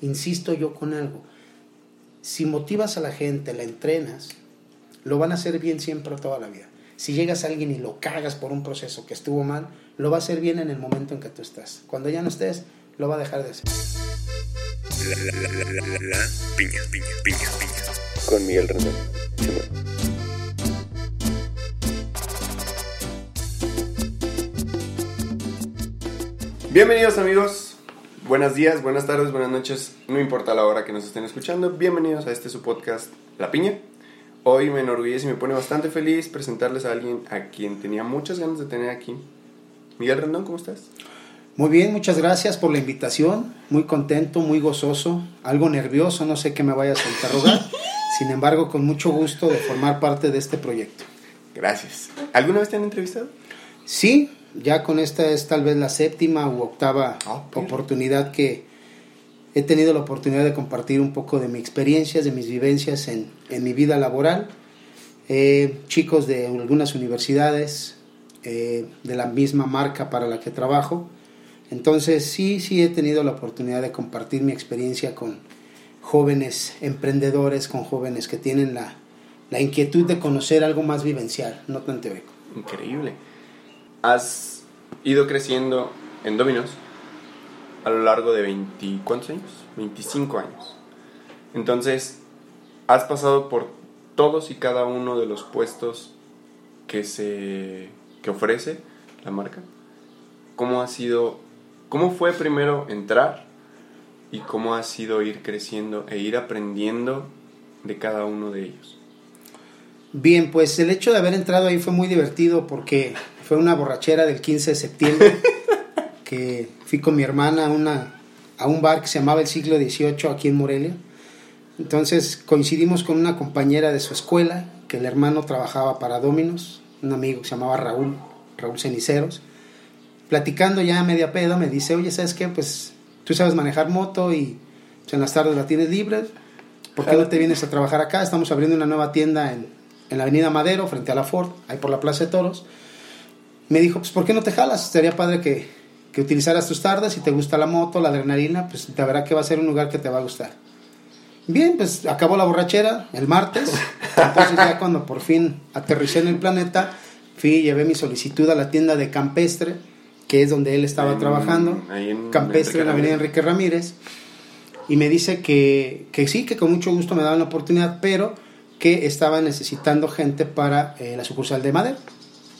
insisto yo con algo. Si motivas a la gente, la entrenas, lo van a hacer bien siempre toda la vida. Si llegas a alguien y lo cagas por un proceso que estuvo mal, lo va a hacer bien en el momento en que tú estás. Cuando ya no estés, lo va a dejar de hacer. piña, piña, piña, piña. Con Miguel Rendón. Bienvenidos amigos, buenos días, buenas tardes, buenas noches, no importa la hora que nos estén escuchando, bienvenidos a este su podcast La Piña. Hoy me enorgullece y me pone bastante feliz presentarles a alguien a quien tenía muchas ganas de tener aquí. Miguel Rendón, ¿cómo estás? Muy bien, muchas gracias por la invitación. Muy contento, muy gozoso, algo nervioso, no sé qué me vayas a interrogar. Sin embargo, con mucho gusto de formar parte de este proyecto. Gracias. ¿Alguna vez te han entrevistado? Sí, ya con esta es tal vez la séptima u octava Ah, oportunidad que he tenido la oportunidad de compartir un poco de mis experiencias, de mis vivencias en, en mi vida laboral. Eh, chicos de algunas universidades, eh, de la misma marca para la que trabajo. Entonces sí, sí he tenido la oportunidad de compartir mi experiencia con jóvenes emprendedores, con jóvenes que tienen la, la inquietud de conocer algo más vivencial, no tan teórico. Increíble. Has ido creciendo en Dominos a lo largo de 20, ¿cuántos años? 25 años. Entonces, has pasado por todos y cada uno de los puestos que se que ofrece la marca. ¿Cómo ha sido cómo fue primero entrar y cómo ha sido ir creciendo e ir aprendiendo de cada uno de ellos? Bien, pues el hecho de haber entrado ahí fue muy divertido porque fue una borrachera del 15 de septiembre que fui con mi hermana a, una, a un bar que se llamaba el siglo XVIII aquí en Morelia. Entonces coincidimos con una compañera de su escuela, que el hermano trabajaba para Dominos, un amigo que se llamaba Raúl, Raúl Ceniceros. Platicando ya a media pedo me dice, oye, ¿sabes qué? Pues tú sabes manejar moto y pues, en las tardes la tienes libre. ¿Por qué no te vienes a trabajar acá? Estamos abriendo una nueva tienda en, en la Avenida Madero, frente a la Ford, ahí por la Plaza de Toros. Me dijo, pues ¿por qué no te jalas? Sería padre que, que utilizaras tus tardes, si te gusta la moto, la adrenalina, pues te verá que va a ser un lugar que te va a gustar. Bien, pues acabó la borrachera el martes, entonces ya cuando por fin aterricé en el planeta, fui y llevé mi solicitud a la tienda de Campestre, que es donde él estaba En- trabajando, en Campestre en la Avenida Enrique Ramírez, y me dice que, que sí, que con mucho gusto me daban la oportunidad, pero que estaba necesitando gente para eh, la sucursal de Madero.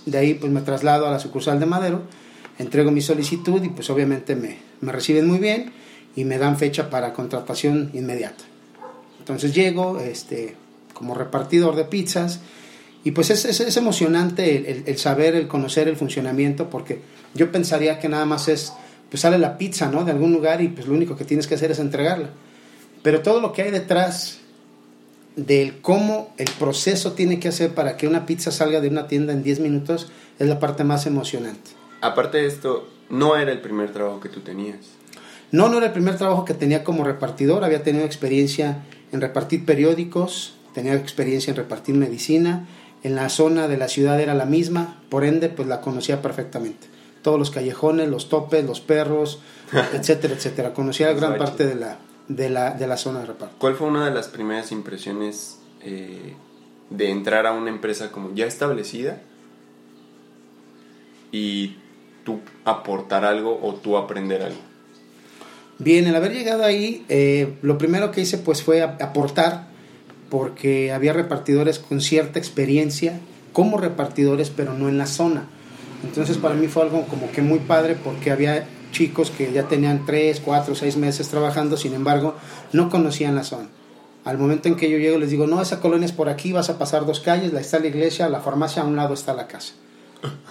De ahí pues me traslado a la sucursal de Madero, entrego mi solicitud y pues obviamente me, me reciben muy bien y me dan fecha para contratación inmediata. Entonces llego este, como repartidor de pizzas y pues es, es, emocionante el, el- el saber, el conocer el funcionamiento porque yo pensaría que nada más es, pues sale la pizza, ¿no? De algún lugar y pues lo único que tienes que hacer es entregarla. Pero todo lo que hay detrás del cómo el proceso tiene que hacer para que una pizza salga de una tienda en 10 minutos es la parte más emocionante. Aparte de esto, no era el primer trabajo que tú tenías. No, no era el primer trabajo que tenía como repartidor, había tenido experiencia en repartir periódicos, tenía experiencia en repartir medicina, en la zona de la ciudad era la misma, por ende pues la conocía perfectamente. Todos los callejones, los topes, los perros, etcétera, etcétera. Conocía gran parte de la, de, la, de la zona de reparto. ¿Cuál fue una de las primeras impresiones eh, de entrar a una empresa como ya establecida y tú aportar algo o tú aprender algo? Bien, el haber llegado ahí, eh, lo primero que hice pues fue ap- aportar, porque había repartidores con cierta experiencia como repartidores, pero no en la zona. Entonces para mí fue algo como que muy padre porque había chicos que ya tenían 3, 4, 6 meses trabajando, sin embargo no conocían la zona. Al momento en que yo llego les digo, no, esa colonia es por aquí, vas a pasar dos calles, la está la iglesia, la farmacia, a un lado está la casa.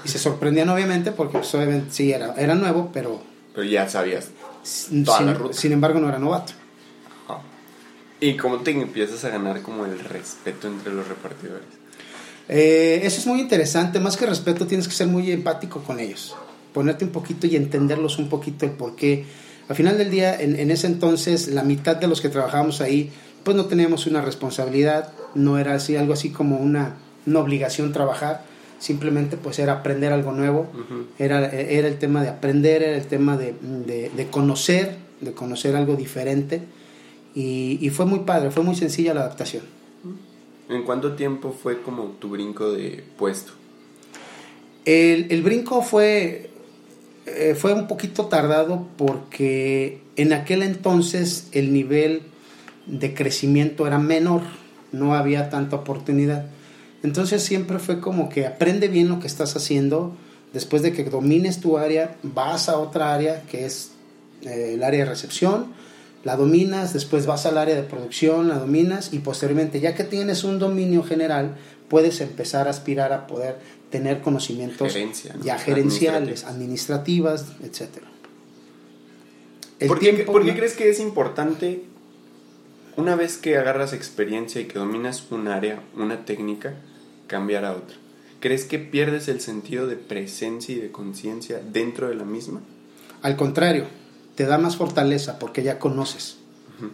Y se sorprendían obviamente porque pues, obviamente sí era, era nuevo, pero Pero ya sabías. sin, Toda la ruta. sin embargo no era novato. ¿Y cómo te empiezas a ganar como el respeto entre los repartidores? Eh, eso es muy interesante, más que respeto tienes que ser muy empático con ellos, ponerte un poquito y entenderlos un poquito el por qué. Al final del día, en, en ese entonces, la mitad de los que trabajábamos ahí, pues no teníamos una responsabilidad, no era así, algo así como una, una obligación trabajar, simplemente pues era aprender algo nuevo, Ujú. era, era el tema de aprender, era el tema de, de- de conocer de conocer algo diferente y, y fue muy padre, fue muy sencilla la adaptación. ¿En cuánto tiempo fue como tu brinco de puesto? El, el brinco fue, eh, fue un poquito tardado porque en aquel entonces el nivel de crecimiento era menor, no había tanta oportunidad. Entonces siempre fue como que aprende bien lo que estás haciendo, después de que domines tu área, vas a otra área que es eh, el área de recepción, la dominas, después vas al área de producción, la dominas y posteriormente, ya que tienes un dominio general, puedes empezar a aspirar a poder tener conocimientos Gerencia, ¿no? ya gerenciales, administrativas. El ¿Por, qué, tiempo, por qué ¿no? crees que es importante una vez que agarras experiencia y que dominas un área, una técnica, cambiar a otra? ¿Crees que pierdes el sentido de presencia y de conciencia dentro de la misma? Al contrario, te da más fortaleza porque ya conoces,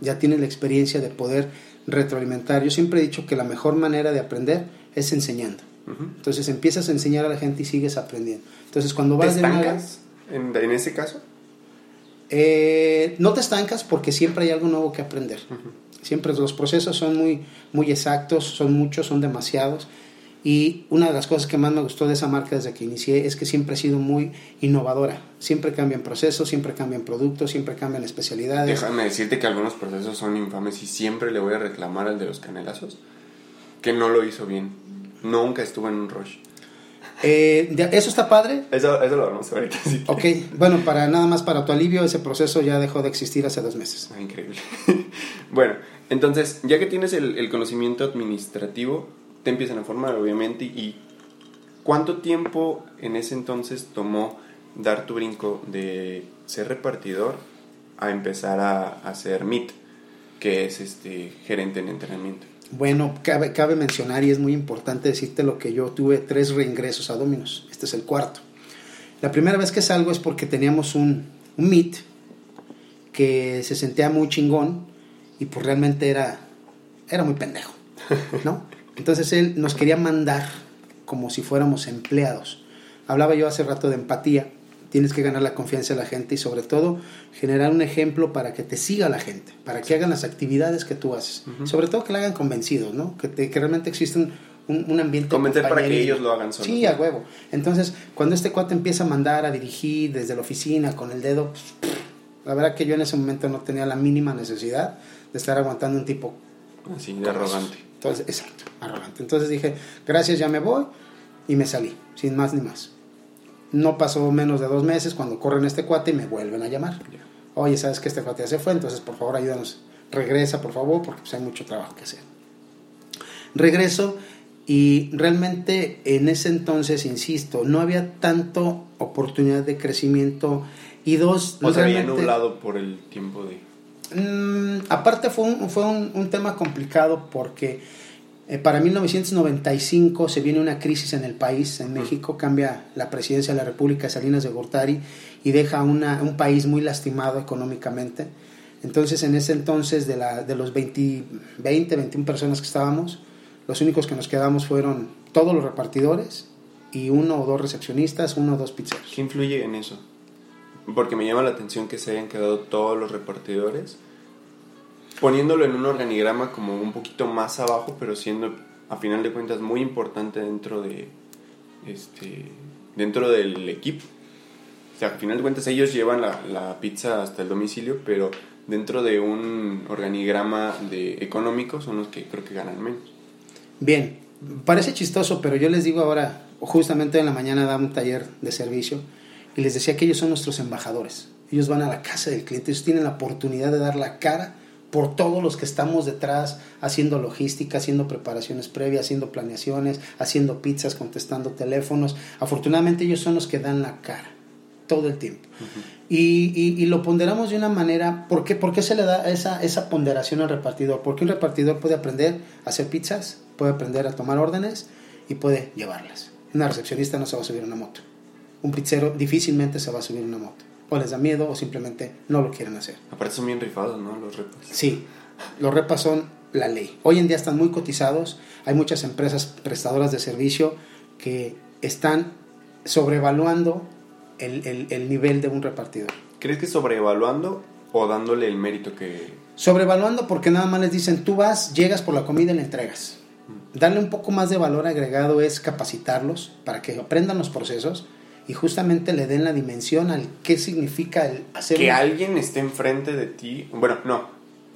ya tienes la experiencia de poder retroalimentar. Yo siempre he dicho que la mejor manera de aprender es enseñando. Entonces empiezas a enseñar a la gente y sigues aprendiendo. Entonces cuando ¿Te vas de una estancas en, en ese caso? eh, no te estancas porque siempre hay algo nuevo que aprender. Siempre los procesos son muy, muy exactos, son muchos, son demasiados. Y una de las cosas que más me gustó de esa marca desde que inicié es que siempre ha sido muy innovadora. Siempre cambian procesos, siempre cambian productos, siempre cambian especialidades. Déjame decirte que algunos procesos son infames y siempre le voy a reclamar al de los canelazos que no lo hizo bien. Nunca estuvo en un rush. Eh, ¿Eso está padre? Eso, eso lo vamos a ver ahorita. sí. Ok, bueno, para nada más para tu alivio, ese proceso ya dejó de existir hace dos meses. Ah, increíble. bueno, entonces, ya que tienes el, el conocimiento administrativo, te empiezan a formar, obviamente. ¿Y cuánto tiempo en ese entonces tomó dar tu brinco de ser repartidor a empezar a, a ser MIT, que es este gerente en entrenamiento? Bueno, cabe, cabe mencionar y es muy importante decirte lo que yo tuve tres reingresos a Dominos. Este es el cuarto. La primera vez que salgo es porque teníamos un, un meet que se sentía muy chingón y pues realmente era, era muy pendejo, ¿no? Entonces él nos quería mandar como si fuéramos empleados. Hablaba yo hace rato de empatía. Tienes que ganar la confianza de la gente y sobre todo generar un ejemplo para que te siga la gente, para que hagan las actividades que tú haces. Sobre todo que la hagan convencidos, ¿no? Que, te- que realmente existe un, un, un ambiente. Convencer para que ellos lo hagan solos. Sí, a huevo. Entonces, cuando este cuate empieza a mandar, a dirigir desde la oficina con el dedo, pues, la verdad que yo en ese momento no tenía la mínima necesidad de estar aguantando un tipo Así, de arrogante. entonces, exacto, arrogante. Entonces dije, gracias, ya me voy y me salí, sin más ni más. No pasó menos de dos meses cuando corren este cuate y me vuelven a llamar. Oye, ¿sabes que este cuate ya se fue? Entonces, por favor, ayúdanos. Regresa, por favor, porque pues, hay mucho trabajo que hacer. Regreso y realmente en ese entonces, insisto, no había tanto oportunidad de crecimiento y dos, O sea, había nublado por el tiempo de... Mm, aparte fue un, fue un, un tema complicado porque eh, para 1995 se viene una crisis en el país, en México cambia la presidencia de la República Salinas de Gortari y deja una, un país muy lastimado económicamente. Entonces en ese entonces de, la, de los 20, 20, 21 personas que estábamos, los únicos que nos quedamos fueron todos los repartidores y uno o dos recepcionistas, uno o dos pizzeros. ¿Qué influye en eso? Porque me llama la atención que se hayan quedado todos los repartidores, poniéndolo en un organigrama como un poquito más abajo, pero siendo a final de cuentas muy importante dentro de este dentro del equipo. O sea, a final de cuentas ellos llevan la, la pizza hasta el domicilio, pero dentro de un organigrama de económico son los que creo que ganan menos. Bien, parece chistoso, pero yo les digo ahora, justamente en la mañana daba un taller de servicio y les decía que ellos son nuestros embajadores. Ellos van a la casa del cliente, ellos tienen la oportunidad de dar la cara por todos los que estamos detrás, haciendo logística, haciendo preparaciones previas, haciendo planeaciones, haciendo pizzas, contestando teléfonos. Afortunadamente ellos son los que dan la cara todo el tiempo. y, y- y lo ponderamos de una manera, ¿por qué, por qué se le da esa, esa ponderación al repartidor? Porque un repartidor puede aprender a hacer pizzas, puede aprender a tomar órdenes y puede llevarlas. Una recepcionista no se va a subir a una moto. Un pizzero difícilmente se va a subir a una moto. O les da miedo o simplemente no lo quieren hacer. Aparte son bien rifados, ¿no? Los repas. Sí, los repas son la ley. Hoy en día están muy cotizados. Hay muchas empresas prestadoras de servicio que están sobrevaluando el, el- el nivel de un repartidor. ¿Crees que sobrevaluando o dándole el mérito que... Sobrevaluando porque nada más les dicen, tú vas, llegas por la comida y la entregas. Darle un poco más de valor agregado es capacitarlos para que aprendan los procesos y justamente le den la dimensión al qué significa el hacer... Que alguien esté enfrente de ti, bueno, no,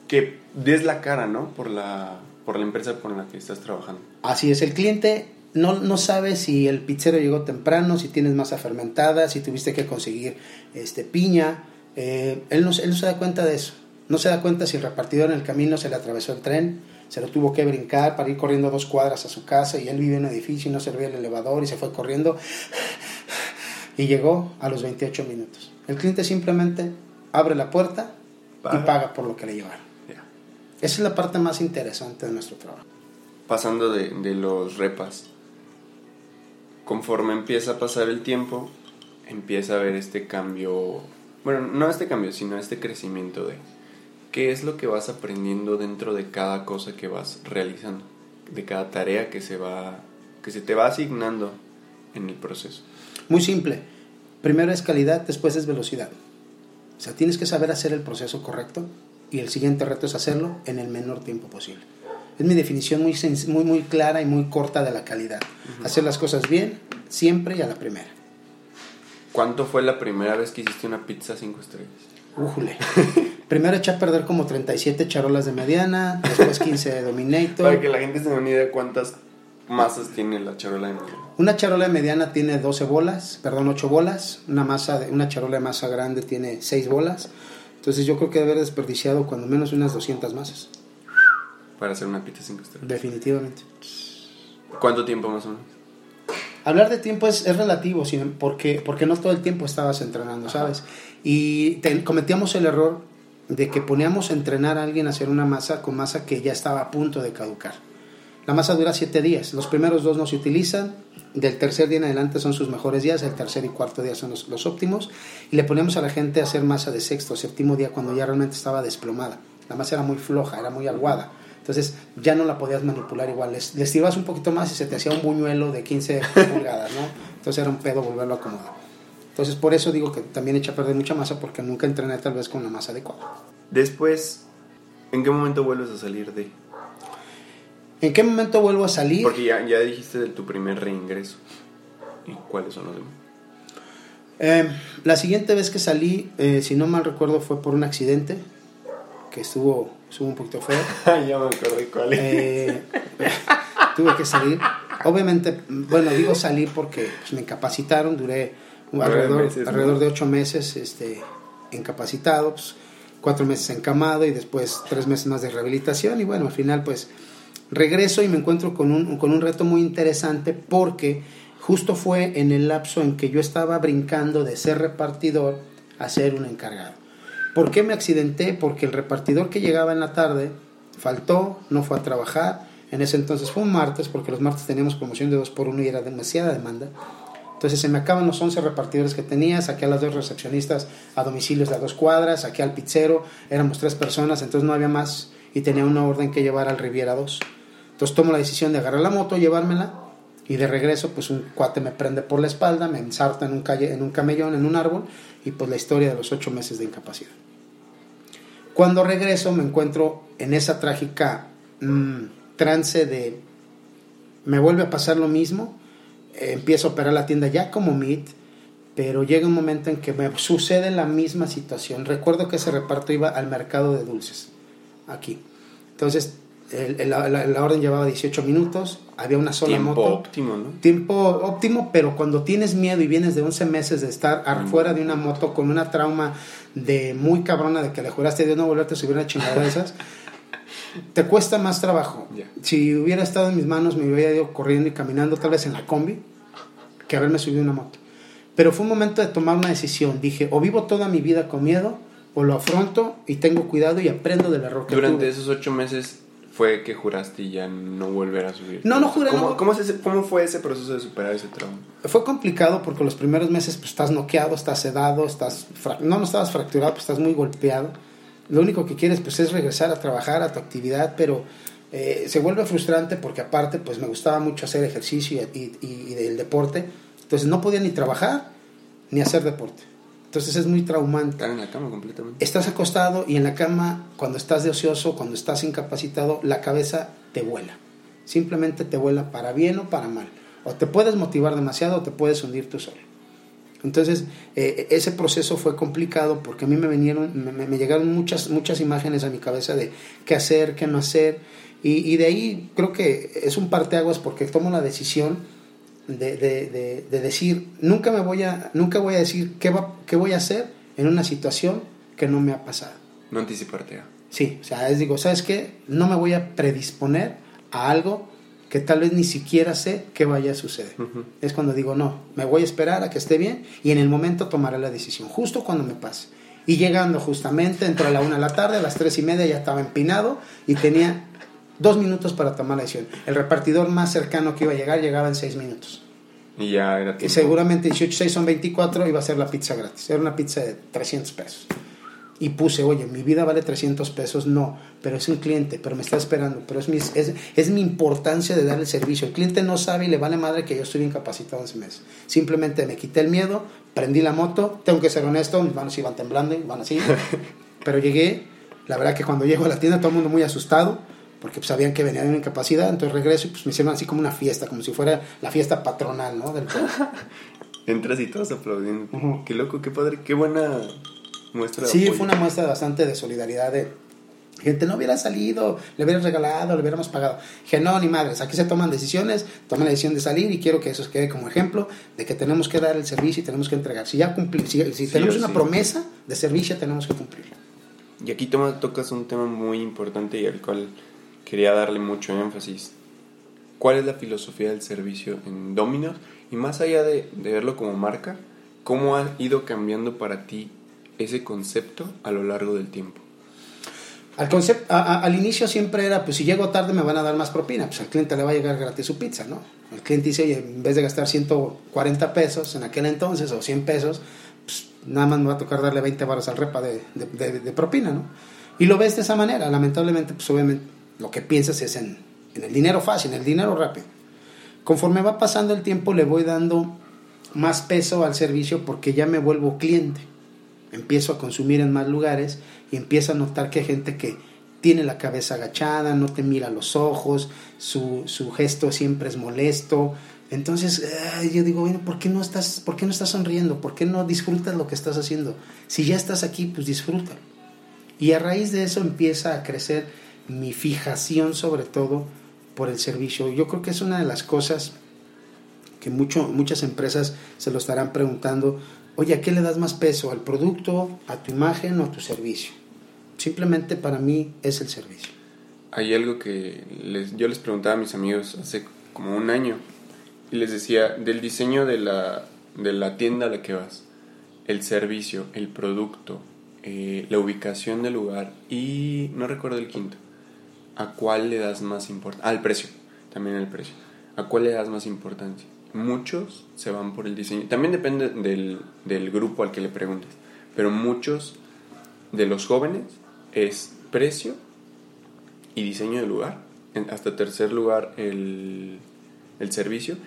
que des la cara, ¿no? Por la, por la empresa con la que estás trabajando. Así es, el cliente no, no sabe si el pizzero llegó temprano, si tienes masa fermentada, si tuviste que conseguir este, piña. Eh, él, no, él no se da cuenta de eso. No se da cuenta si el repartidor en el camino se le atravesó el tren, se lo tuvo que brincar para ir corriendo dos cuadras a su casa y él vive en un edificio y no servía el elevador y se fue corriendo y llegó a los 28 minutos. El cliente simplemente abre la puerta y paga por lo que le llevaron. Esa es la parte más interesante de nuestro trabajo. Pasando de, de los repas, conforme empieza a pasar el tiempo, empieza a haber este cambio, bueno, no este cambio, sino este crecimiento de qué es lo que vas aprendiendo dentro de cada cosa que vas realizando, de cada tarea que se va que se te va asignando en el proceso. Muy simple. Primero es calidad, después es velocidad. O sea, tienes que saber hacer el proceso correcto y el siguiente reto es hacerlo en el menor tiempo posible. Es mi definición muy, muy, muy clara y muy corta de la calidad. Hacer las cosas bien, siempre y a la primera. ¿Cuánto fue la primera vez que hiciste una pizza cinco estrellas? Újule. Primero eché a perder como 37 charolas de mediana, después 15 de Dominator. Para que la gente se dé una idea cuántas masas tiene la charola de mediana. Una charola de mediana tiene 12 bolas, perdón, 8 bolas. Una, masa de, una charola de masa grande tiene 6 bolas. Entonces yo creo que debe haber desperdiciado cuando menos unas 200 masas. Para hacer una pizza 5 estrellas. Definitivamente. ¿Cuánto tiempo más o menos? Hablar de tiempo es, es relativo, porque, porque no todo el tiempo estabas entrenando, ¿sabes? Y cometíamos el error de que poníamos a entrenar a alguien a hacer una masa con masa que ya estaba a punto de caducar. La masa dura 7 días, los primeros dos no se utilizan, del tercer día en adelante son sus mejores días, el tercer y cuarto día son los, los óptimos, y le poníamos a la gente a hacer masa de sexto o séptimo día cuando ya realmente estaba desplomada. La masa era muy floja, era muy aguada. Entonces ya no la podías manipular igual. Les, les tirabas un poquito más y se te hacía un buñuelo de 15 pulgadas, ¿no? Entonces era un pedo volverlo a acomodar. Entonces por eso digo que también echa a perder mucha masa porque nunca entrené tal vez con la masa adecuada. Después, ¿en qué momento vuelves a salir de? ¿En qué momento vuelvo a salir? Porque ya, ya dijiste de tu primer reingreso. ¿Y cuáles son los demás? Eh, la siguiente vez que salí, eh, si no mal recuerdo, fue por un accidente que estuvo, estuvo un poquito feo. ya me acordé cuál es. Eh, tuve que salir. Obviamente, bueno, digo salir porque pues, me incapacitaron, duré alrededor, meses, ¿no? alrededor de ocho meses este, incapacitado, pues, cuatro meses encamado y después tres meses más de rehabilitación. Y bueno, al final, pues regreso y me encuentro con un, con un reto muy interesante porque justo fue en el lapso en que yo estaba brincando de ser repartidor a ser un encargado. ¿Por qué me accidenté? Porque el repartidor que llegaba en la tarde faltó, no fue a trabajar. En ese entonces fue un martes, porque los martes teníamos promoción de 2 por 1 y era demasiada demanda. Entonces se me acaban los 11 repartidores que tenía, saqué a las dos recepcionistas a domicilios de a dos cuadras, saqué al pizzero, éramos tres personas, entonces no había más y tenía una orden que llevar al Riviera 2. Entonces tomo la decisión de agarrar la moto, llevármela y de regreso pues un cuate me prende por la espalda, me ensarta en un, calle, en un camellón, en un árbol y pues la historia de los ocho meses de incapacidad. Cuando regreso me encuentro en esa trágica mmm, trance de me vuelve a pasar lo mismo, eh, empiezo a operar la tienda ya como MIT, pero llega un momento en que me sucede la misma situación. Recuerdo que ese reparto iba al mercado de dulces, aquí. Entonces, el, el, la, la, orden llevaba 18 minutos, había una sola Tiempo moto. óptimo, ¿no? Tiempo óptimo, pero cuando tienes miedo y vienes de 11 meses de estar afuera de una moto con una trauma de muy cabrona de que le juraste a Dios no volverte a subir una chingada de esas, te cuesta más trabajo. Yeah. Si hubiera estado en mis manos, me hubiera ido corriendo y caminando, tal vez en la combi, que haberme subido una moto. Pero fue un momento de tomar una decisión. Dije, o vivo toda mi vida con miedo, o lo afronto y tengo cuidado y aprendo del error que Durante tuve. esos ocho meses fue que juraste ya no volver a subir. No, no juré, ¿Cómo, no. ¿cómo, es ese- cómo fue ese proceso de superar ese trauma? Fue complicado porque los primeros meses pues, estás noqueado, estás sedado, estás no, no estabas fracturado, pues estás muy golpeado. Lo único que quieres pues es regresar a trabajar a tu actividad, pero eh, se vuelve frustrante porque aparte pues me gustaba mucho hacer ejercicio y, y- y del deporte, entonces no podía ni trabajar ni hacer deporte. Entonces es muy traumante. Estar en la cama completamente. Estás acostado y en la cama, cuando estás de ocioso, cuando estás incapacitado, la cabeza te vuela. Simplemente te vuela para bien o para mal. O te puedes motivar demasiado o te puedes hundir tú solo. Entonces, eh, ese proceso fue complicado porque a mí me vinieron, me, me, llegaron muchas, muchas imágenes a mi cabeza de qué hacer, qué no hacer. Y, y de ahí creo que es un parteaguas porque tomo la decisión de, de, de, decir, nunca me voy a, nunca voy a decir qué, va, qué voy a hacer en una situación que no me ha pasado. No anticiparte. Sí, o sea, es digo, ¿sabes qué? No me voy a predisponer a algo que tal vez ni siquiera sé qué vaya a suceder. Uh -huh. Es cuando digo, no, me voy a esperar a que esté bien y en el momento tomaré la decisión, justo cuando me pase. Y llegando justamente entre la una de la tarde, a las tres y media ya estaba empinado y tenía dos minutos para tomar la decisión. El repartidor más cercano que iba a llegar llegaba en seis minutos. Y ya era tiempo. Y seguramente 18, 6 son 24, iba a ser la pizza gratis. Era una pizza de 300 pesos. Y puse, oye, mi vida vale 300 pesos. No, pero es un cliente, pero me está esperando. Pero es mi, es, es mi importancia de dar el servicio. El cliente no sabe y le vale madre que yo estoy incapacitado ese mes. Simplemente me quité el miedo, prendí la moto. Tengo que ser honesto, mis manos iban temblando, van así. pero llegué. La verdad que cuando llego a la tienda, todo el mundo muy asustado porque pues, sabían que venía de una incapacidad, entonces regreso y pues me hicieron así como una fiesta, como si fuera la fiesta patronal, ¿no? Del Entras y todos aplaudiendo. Uh -huh. Qué loco, qué padre, qué buena muestra de Sí, apoyo. fue una muestra bastante de solidaridad de gente, no hubiera salido, le hubieras regalado, le hubiéramos pagado. Dije, no, ni madres, aquí se toman decisiones, toman la decisión de salir y quiero que eso quede como ejemplo de que tenemos que dar el servicio y tenemos que entregar. Si ya cumplimos, si, si sí, tenemos una sí. promesa de servicio, tenemos que cumplir. Y aquí toma, tocas un tema muy importante y al cual quería darle mucho énfasis. ¿Cuál es la filosofía del servicio en Domino's? Y más allá de, de, verlo como marca, ¿cómo ha ido cambiando para ti ese concepto a lo largo del tiempo? Al, concepto, a, a, al inicio siempre era, pues si llego tarde me van a dar más propina, pues al cliente le va a llegar gratis su pizza, ¿no? El cliente dice, oye, en vez de gastar 140 pesos en aquel entonces o 100 pesos, pues nada más me va a tocar darle 20 baros al repa de, de, de, de propina, ¿no? Y lo ves de esa manera, lamentablemente, pues obviamente lo que piensas es en, el dinero fácil, en el dinero rápido. Conforme va pasando el tiempo le voy dando más peso al servicio porque ya me vuelvo cliente. Empiezo a consumir en más lugares y empiezo a notar que hay gente que tiene la cabeza agachada, no te mira los ojos, su, su gesto siempre es molesto. Entonces yo digo, bueno, ¿por qué, no estás, ¿por qué no estás sonriendo? ¿Por qué no disfrutas lo que estás haciendo? Si ya estás aquí, pues disfrútalo. Y a raíz de eso empieza a crecer mi fijación sobre todo por el servicio. Yo creo que es una de las cosas que mucho, muchas empresas se lo estarán preguntando, oye, ¿a qué le das más peso? ¿Al producto, a tu imagen o a tu servicio? Simplemente para mí es el servicio. Hay algo que yo les preguntaba a mis amigos hace como un año y les decía, del diseño de la, de la tienda a la que vas, el servicio, el producto, eh, la ubicación del lugar y no recuerdo el quinto ¿a cuál le das más importancia? Al precio, también el precio. ¿A cuál le das más importancia? Muchos se van por el diseño. También depende del, del grupo al que le preguntes. Pero muchos de los jóvenes es precio y diseño del lugar. Hasta tercer lugar el, el servicio.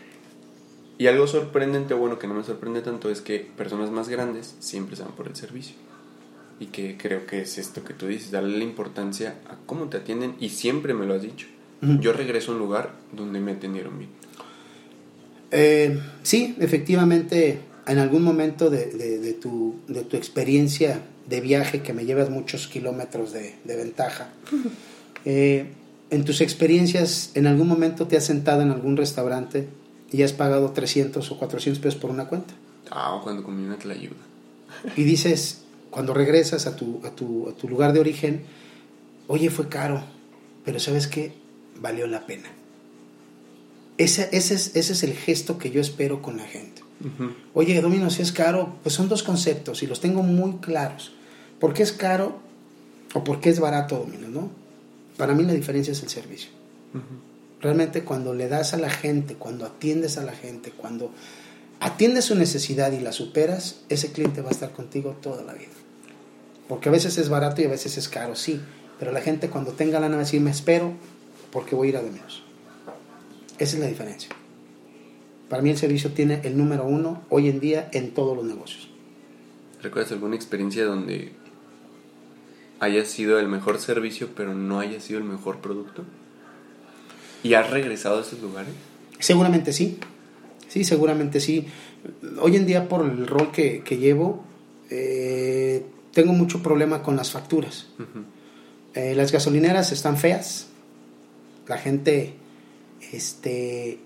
Y algo sorprendente, bueno, que no me sorprende tanto, es que personas más grandes siempre se van por el servicio y que creo que es esto que tú dices, darle la importancia a cómo te atienden y siempre me lo has dicho. Uh -huh. Yo regreso a un lugar donde me atendieron bien. Eh, sí, efectivamente, en algún momento de, de, de, tu, de tu experiencia de viaje, que me llevas muchos kilómetros de, ventaja, uh -huh. eh, en tus experiencias, en algún momento te has sentado en algún restaurante y has pagado 300 o 400 pesos por una cuenta. Ah, cuando comí una ayuda. Y dices, cuando regresas a tu, a tu, a tu lugar de origen, oye, fue caro, pero ¿sabes qué? Valió la pena. Ese, ese, es, ese es el gesto que yo espero con la gente. Uh -huh. Oye, Domino, si es caro, pues son dos conceptos y los tengo muy claros. ¿Por qué es caro o por qué es barato Domino? ¿no? Para mí la diferencia es el servicio. Uh -huh. Realmente cuando le das a la gente, cuando atiendes a la gente, cuando atiendes su necesidad y la superas, ese cliente va a estar contigo toda la vida. Porque a veces es barato y a veces es caro, sí. Pero la gente cuando tenga lana va a decir, me espero porque voy a ir a de menos. Esa es la diferencia. Para mí el servicio tiene el número uno hoy en día en todos los negocios. ¿Recuerdas alguna experiencia donde haya sido el mejor servicio pero no haya sido el mejor producto? ¿Y has regresado a esos lugares? Seguramente sí, sí, seguramente sí. Hoy en día por el rol que, que llevo, eh, tengo mucho problema con las facturas. Eh, las gasolineras están feas, la gente este,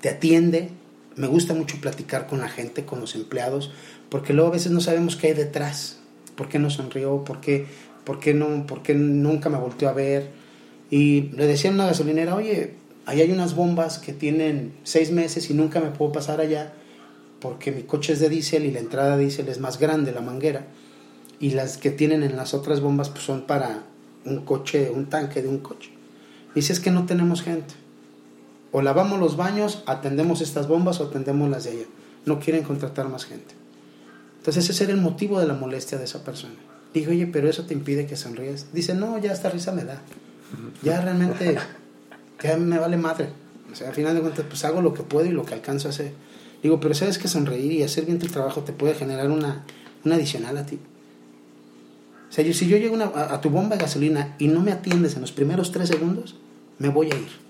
te atiende, me gusta mucho platicar con la gente, con los empleados, porque luego a veces no sabemos qué hay detrás, por qué no sonrió, por qué, por qué, no, por qué nunca me volteó a ver. Y le decía a una gasolinera, oye, ahí hay unas bombas que tienen seis meses y nunca me puedo pasar allá porque mi coche es de diésel y la entrada de diésel es más grande, la manguera, y las que tienen en las otras bombas pues, son para un coche, un tanque de un coche. Dice es que no tenemos gente. O lavamos los baños, atendemos estas bombas o atendemos las de allá. No quieren contratar más gente. Entonces ese era el motivo de la molestia de esa persona. Digo, oye, pero eso te impide que sonríes. Dice, no, ya esta risa me da. Ya realmente, ya me vale madre. O sea, al final de cuentas, pues hago lo que puedo y lo que alcanzo a hacer. Digo, pero sabes que sonreír y hacer bien tu trabajo te puede generar una, una adicional a ti. O sea, si yo llego a, a, tu bomba de gasolina y no me atiendes en los primeros tres segundos, me voy a ir.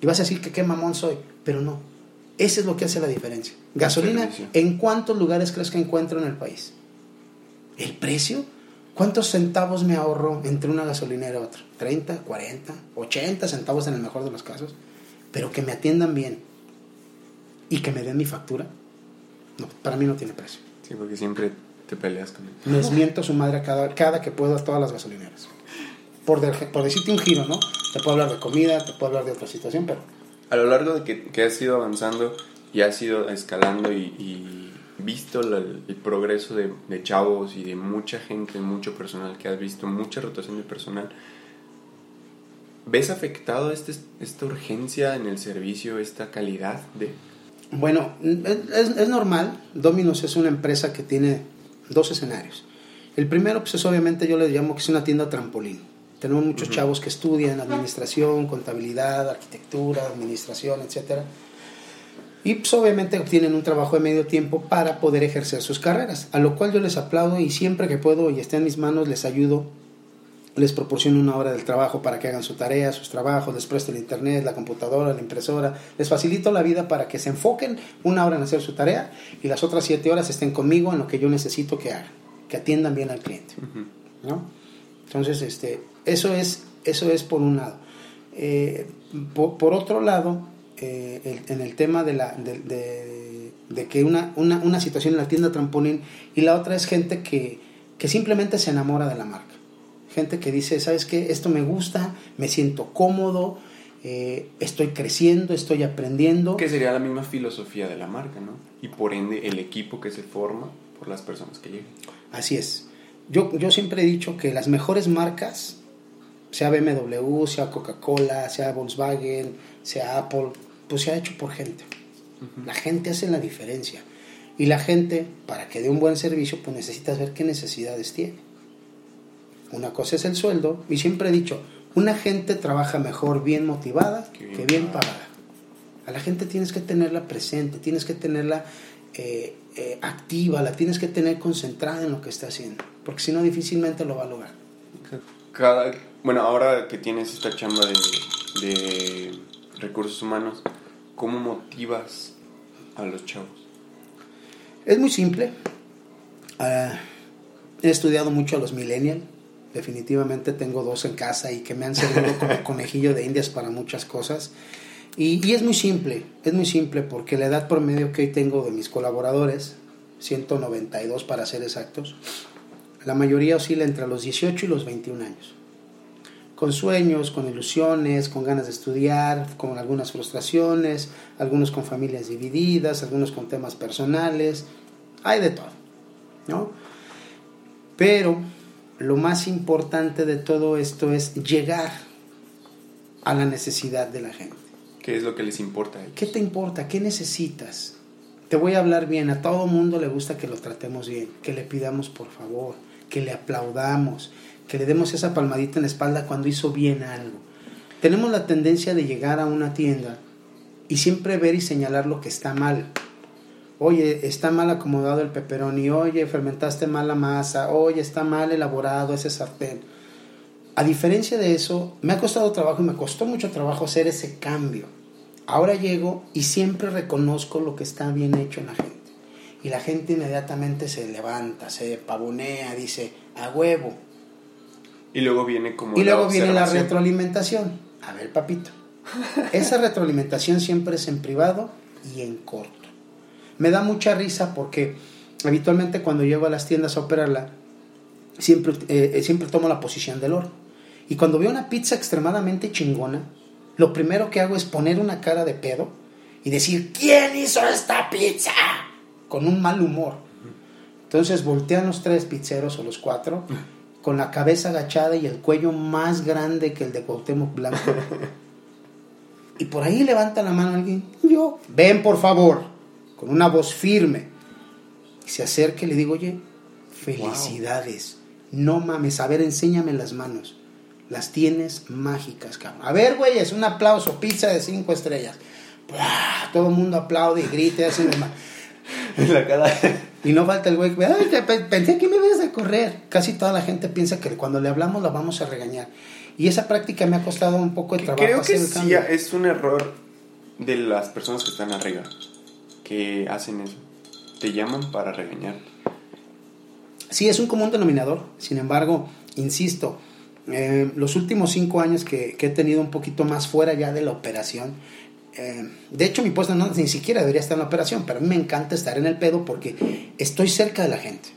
Y vas a decir que qué mamón soy, pero no. Ese es lo que hace la diferencia. Gasolina, ¿en cuántos lugares crees que encuentro en el país? ¿El precio? ¿Cuántos centavos me ahorro entre una gasolinera y otra? ¿30, 40, 80 centavos en el mejor de los casos? Pero que me atiendan bien y que me den mi factura, no, para mí no tiene precio. Sí, porque siempre te peleas con él. Me desmiento a su madre cada, cada que puedo a todas las gasolineras. Por, de, por decirte un giro, ¿no? Te puedo hablar de comida, te puedo hablar de otra situación, pero... A lo largo de que, que has ido avanzando y has ido escalando y, y visto la, el progreso de, de, chavos y de mucha gente, mucho personal que has visto, mucha rotación de personal, ¿ves afectado este, esta urgencia en el servicio, esta calidad de, bueno, es, es, normal. Dominos es una empresa que tiene dos escenarios. El primero, pues es obviamente yo le llamo que es una tienda trampolín. Tenemos muchos uh -huh. chavos que estudian administración, contabilidad, arquitectura, administración, etc. Y pues obviamente obtienen un trabajo de medio tiempo para poder ejercer sus carreras, a lo cual yo les aplaudo y siempre que puedo y esté en mis manos les ayudo les proporciono una hora del trabajo para que hagan su tarea, sus trabajos, les presto el internet, la computadora, la impresora, les facilito la vida para que se enfoquen una hora en hacer su tarea y las otras siete horas estén conmigo en lo que yo necesito que hagan, que atiendan bien al cliente. Uh -huh. ¿no? Entonces, este, eso, es, eso es por un lado. Eh, por, por, otro lado, eh, el, en el tema de, la, de, de, de que una, una, una, situación en la tienda trampolín y la otra es gente que, que simplemente se enamora de la marca gente que dice, ¿sabes qué? Esto me gusta, me siento cómodo, eh, estoy creciendo, estoy aprendiendo. Que sería la misma filosofía de la marca, ¿no? Y por ende el equipo que se forma por las personas que llegan. Así es. Yo, yo siempre he dicho que las mejores marcas, sea BMW, sea Coca-Cola, sea Volkswagen, sea Apple, pues se ha hecho por gente. Uh -huh. La gente hace la diferencia. Y la gente, para que dé un buen servicio, pues necesitas ver qué necesidades tiene. Una cosa es el sueldo, y siempre he dicho, una gente trabaja mejor bien motivada que bien pagada. A la gente tienes que tenerla presente, tienes que tenerla eh, eh, activa, la tienes que tener concentrada en lo que está haciendo, porque si no difícilmente lo va a lograr. Cada, bueno, ahora que tienes esta chamba de, de recursos humanos, ¿cómo motivas a los chavos? Es muy simple. Uh, he estudiado mucho a los millennials definitivamente tengo dos en casa y que me han servido como conejillo de indias para muchas cosas. Y, y, es muy simple, es muy simple porque la edad promedio que hoy tengo de mis colaboradores, 192 para ser exactos, la mayoría oscila entre los 18 y los 21 años. Con sueños, con ilusiones, con ganas de estudiar, con algunas frustraciones, algunos con familias divididas, algunos con temas personales, hay de todo, ¿no? Pero lo más importante de todo esto es llegar a la necesidad de la gente. ¿Qué es lo que les importa? A ellos? ¿Qué te importa? ¿Qué necesitas? Te voy a hablar bien. A todo mundo le gusta que lo tratemos bien, que le pidamos por favor, que le aplaudamos, que le demos esa palmadita en la espalda cuando hizo bien algo. Tenemos la tendencia de llegar a una tienda y siempre ver y señalar lo que está mal. Oye, está mal acomodado el pepperoni, oye, fermentaste mal la masa, oye, está mal elaborado ese sartén. A diferencia de eso, me ha costado trabajo y me costó mucho trabajo hacer ese cambio. Ahora llego y siempre reconozco lo que está bien hecho en la gente. Y la gente inmediatamente se levanta, se pavonea, dice, a huevo. Y luego viene como... Y la luego viene la retroalimentación. A ver, papito. Esa retroalimentación siempre es en privado y en corto. Me da mucha risa porque habitualmente cuando llego a las tiendas a operarla, siempre, eh, siempre tomo la posición del oro. Y cuando veo una pizza extremadamente chingona, lo primero que hago es poner una cara de pedo y decir, ¿quién hizo esta pizza? Con un mal humor. Entonces voltean los tres pizzeros o los cuatro con la cabeza agachada y el cuello más grande que el de Cuauhtémoc Blanco. Y por ahí levanta la mano alguien, yo, ven por favor, con una voz firme. Y se acerca y le digo, oye, felicidades. No mames, a ver, enséñame las manos. Las tienes mágicas, cabrón. A ver, güey, es un aplauso, pizza de cinco estrellas. ¡Buah! Todo el mundo aplaude y grita y hace demás. La cara... Y no falta el güey que "Ay, te pe- pensé que me ibas a correr. Casi toda la gente piensa que cuando le hablamos la vamos a regañar. Y esa práctica me ha costado un poco de trabajo. Creo que sí es un error de las personas que están arriba, que hacen eso. Te llaman para regañar. Sí, es un común denominador. Sin embargo, insisto, eh, los últimos cinco años que, que he tenido un poquito más fuera ya de la operación, eh, de hecho mi puesto no, ni siquiera debería estar en la operación, pero a mí me encanta estar en el pedo porque estoy cerca de la gente.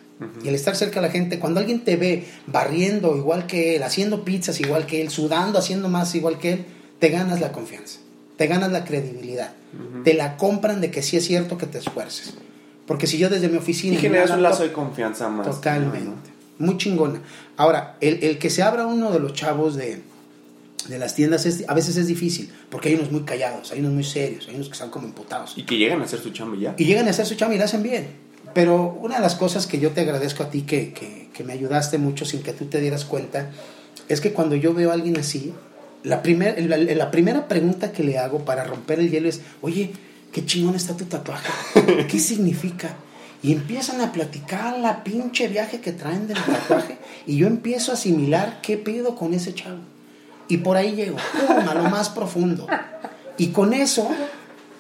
Y al estar cerca de la gente, cuando alguien te ve barriendo igual que él, haciendo pizzas igual que él, sudando, haciendo más igual que él, te ganas la confianza, te ganas la credibilidad, te la compran de que sí es cierto que te esfuerces. Porque si yo desde mi oficina... Y generas un lazo de confianza más. Totalmente. ¿no? Muy chingona. Ahora, el, el que se abra uno de los chavos de, de las tiendas es- a veces es difícil, porque hay unos muy callados, hay unos muy serios, hay unos que están como emputados. Y que llegan a hacer su chamba ya. Y llegan a hacer su chamba y la hacen bien. Pero una de las cosas que yo te agradezco a ti, que, que, que me ayudaste mucho sin que tú te dieras cuenta, es que cuando yo veo a alguien así, la, primer, la, la primera pregunta que le hago para romper el hielo es, oye, qué chingón está tu tatuaje, ¿qué significa? Y empiezan a platicar la pinche viaje que traen del tatuaje y yo empiezo a asimilar qué pido con ese chavo. Y por ahí llego, pum, a lo más profundo. Y con eso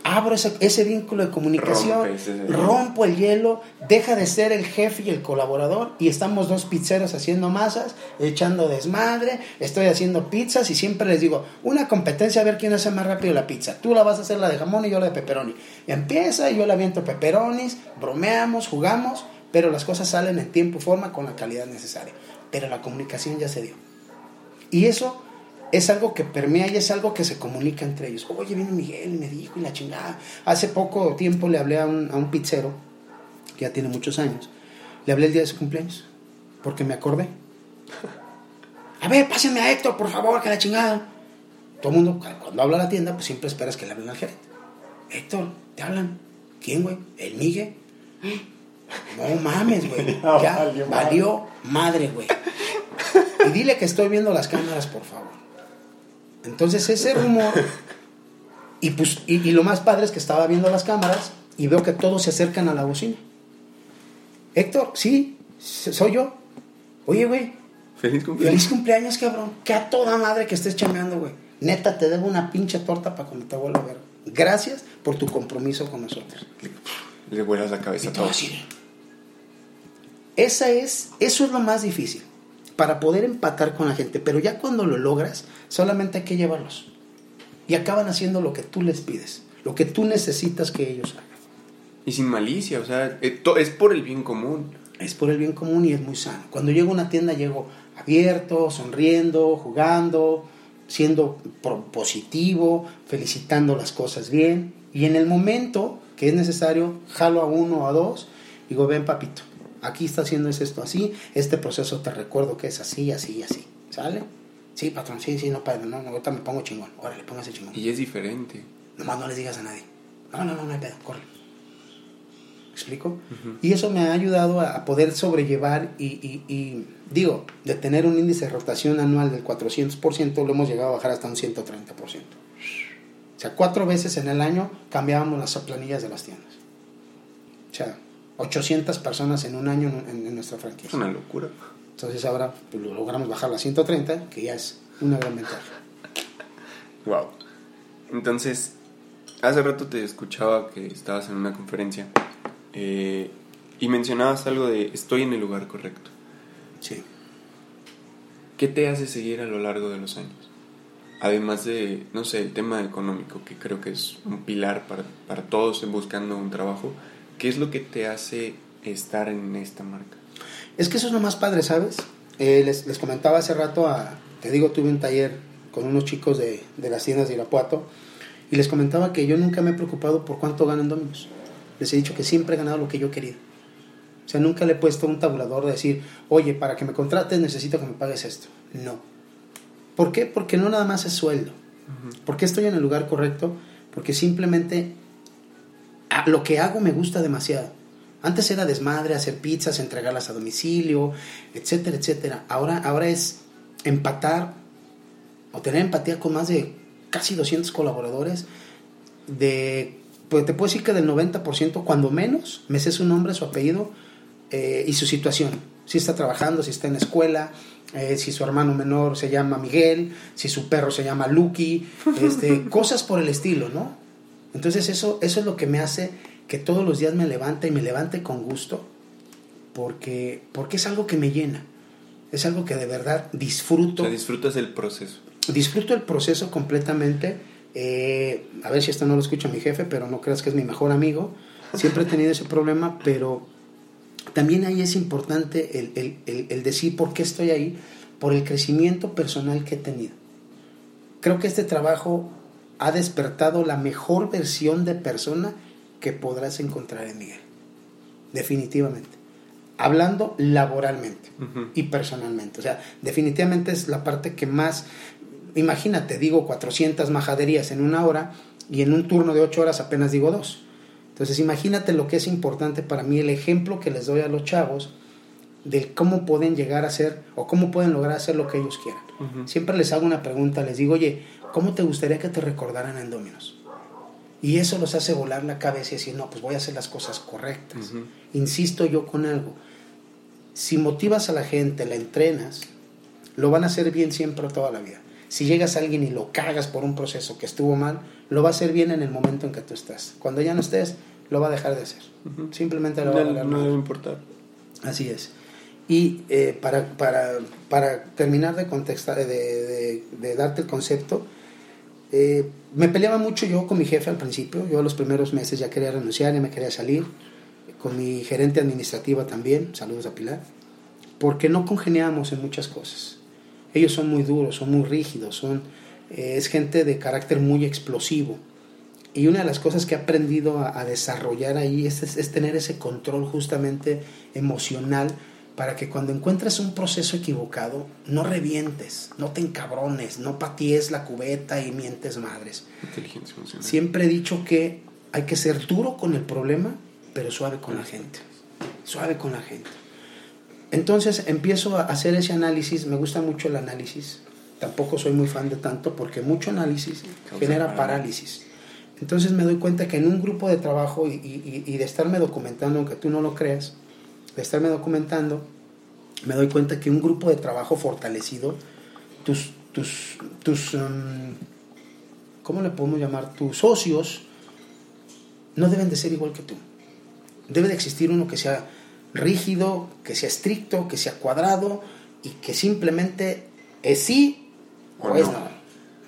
abro ese, ese vínculo de comunicación, Rompes rompo el hielo, deja de ser el jefe y el colaborador y estamos dos pizzeros haciendo masas, echando desmadre, estoy haciendo pizzas y siempre les digo, una competencia a ver quién hace más rápido la pizza. Tú la vas a hacer la de jamón y yo la de pepperoni. Y empieza, y yo le aviento pepperonis, bromeamos, jugamos, pero las cosas salen en tiempo y forma con la calidad necesaria. Pero la comunicación ya se dio. Y eso es algo que permea y es algo que se comunica entre ellos. Oye, viene Miguel y me dijo y la chingada. Hace poco tiempo le hablé a un, a un pizzero, que ya tiene muchos años. Le hablé el día de su cumpleaños, porque me acordé. A ver, pásenme a Héctor, por favor, que la chingada. Todo el mundo, cuando habla a la tienda, pues siempre esperas que le hablen al gerente. Héctor, ¿te hablan? ¿Quién, güey? ¿El Miguel? No mames, güey. Ya valió madre, güey. Y dile que estoy viendo las cámaras, por favor. Entonces ese rumor, y, pues, y, y lo más padre es que estaba viendo las cámaras y veo que todos se acercan a la bocina. Héctor, sí, soy yo. Oye, güey, Feliz cumpleaños. feliz cumpleaños, cabrón. Que a toda madre que estés chameando, güey. Neta, te debo una pinche torta para cuando te vuelva a ver. Gracias por tu compromiso con nosotros. Le vuelas la cabeza Y a todo todos. así. Esa es, eso es lo más difícil, para poder empatar con la gente. Pero ya cuando lo logras, solamente hay que llevarlos. Y acaban haciendo lo que tú les pides, lo que tú necesitas que ellos hagan. Y sin malicia, o sea, eh, es por el bien común. Es por el bien común y es muy sano. Cuando llego a una tienda, llego abierto, sonriendo, jugando, siendo positivo, felicitando las cosas bien. Y en el momento que es necesario, jalo a uno o a dos, digo, ven papito, aquí está haciendo es esto así, este proceso te recuerdo que es así, así y así. ¿Sale? Sí, patrón, sí, sí, no, padre, no, no, ahorita me pongo chingón. Órale, póngase chingón. Y es diferente. Nomás no les digas a nadie. No, no, no, no hay pedo, corre. ¿Me explico? Y eso me ha ayudado a poder sobrellevar y, y- y, digo, de tener un índice de rotación anual del 400%, lo hemos llegado a bajar hasta un 130%. O sea, cuatro veces en el año cambiábamos las planillas de las tiendas. sea, 800 personas en un año en, en nuestra Es franquicia. una locura. Entonces ahora pues, lo logramos bajar a 130, que ya es una gran ventaja. Wow. Entonces, hace rato te escuchaba que estabas en una conferencia eh, y mencionabas algo de estoy en el lugar correcto. Sí. ¿Qué te hace seguir a lo largo de los años? Además de, no sé, el tema económico, que creo que es un pilar para, para todos en buscando un trabajo, ¿qué es lo que te hace estar en esta marca? Es que eso es lo más padre, ¿sabes? Eh, les, les comentaba hace rato, a, te digo, tuve un taller con unos chicos de, de las tiendas de Irapuato y les comentaba que yo nunca me he preocupado por cuánto ganan Dominos. Les he dicho que siempre he ganado lo que yo he querido. O sea, nunca le he puesto un tabulador de decir, oye, para que me contrates necesito que me pagues esto. No. ¿Por qué? Porque no nada más es sueldo. ¿Por qué estoy en el lugar correcto? Porque simplemente lo que hago me gusta demasiado. Antes era desmadre, hacer pizzas, entregarlas a domicilio, etcétera, etcétera. Ahora, ahora es empatar o tener empatía con más de casi 200 colaboradores. De, pues te puedo decir que del 90%, cuando menos, me sé su nombre, su apellido eh, y su situación. Si está trabajando, si está en la escuela, eh, si su hermano menor se llama Miguel, si su perro se llama Lucky, este, cosas por el estilo, ¿no? Entonces eso, eso es lo que me hace que todos los días me levante y me levante con gusto, porque, porque es algo que me llena, es algo que de verdad O disfruto, sea, disfrutas el proceso. disfruto el proceso completamente. eh, a ver si esto no lo escucha mi jefe, pero no creas que es mi mejor amigo. Siempre he tenido ese problema, pero también ahí es importante el, el- el- el decir por qué estoy ahí, por el crecimiento personal que he tenido. Creo que este trabajo ha despertado la mejor versión de persona que podrás encontrar en Miguel. Definitivamente. Hablando laboralmente y personalmente. O sea, definitivamente es la parte que más, imagínate, digo 400 majaderías en una hora y en un turno de 8 horas apenas digo dos. Entonces imagínate lo que es importante para mí, el ejemplo que les doy a los chavos de cómo pueden llegar a ser o cómo pueden lograr hacer lo que ellos quieran. Siempre les hago una pregunta, les digo, oye, ¿cómo te gustaría que te recordaran en Dominos? Y eso los hace volar la cabeza y decir, no, pues voy a hacer las cosas correctas. Insisto yo con algo, si motivas a la gente, la entrenas, lo van a hacer bien siempre toda la vida. Si llegas a alguien y lo cagas por un proceso que estuvo mal, lo va a hacer bien en el momento en que tú estás. Cuando ya no estés, lo va a dejar de hacer. Simplemente lo va a No, debe importar. Así es. Y eh, para, para, para terminar de, contextar, de, de- de darte el concepto, eh, me peleaba mucho yo con mi jefe al principio. Yo a los primeros meses ya quería renunciar, ya me quería salir. Con mi gerente administrativa también, saludos a Pilar, porque no congeniábamos en muchas cosas. Ellos son muy duros, son muy rígidos, son, eh, es gente de carácter muy explosivo. Y una de las cosas que he aprendido a, desarrollar ahí es- es tener ese control justamente emocional para que cuando encuentres un proceso equivocado, no revientes, no te encabrones, no paties la cubeta y mientes madres. Inteligencia emocional. Siempre he dicho que hay que ser duro con el problema, pero suave con la gente. Suave con la gente. Entonces empiezo a hacer ese análisis, me gusta mucho el análisis, tampoco soy muy fan de tanto porque mucho análisis genera parálisis. parálisis. Entonces me doy cuenta que en un grupo de trabajo y, y- y de estarme documentando, aunque tú no lo creas, de estarme documentando, me doy cuenta que un grupo de trabajo fortalecido, tus, tus, tus um, ¿cómo le podemos llamar? Tus socios no deben de ser igual que tú. Debe de existir uno que sea rígido, que sea estricto, que sea cuadrado y que simplemente es sí o, O es no. no.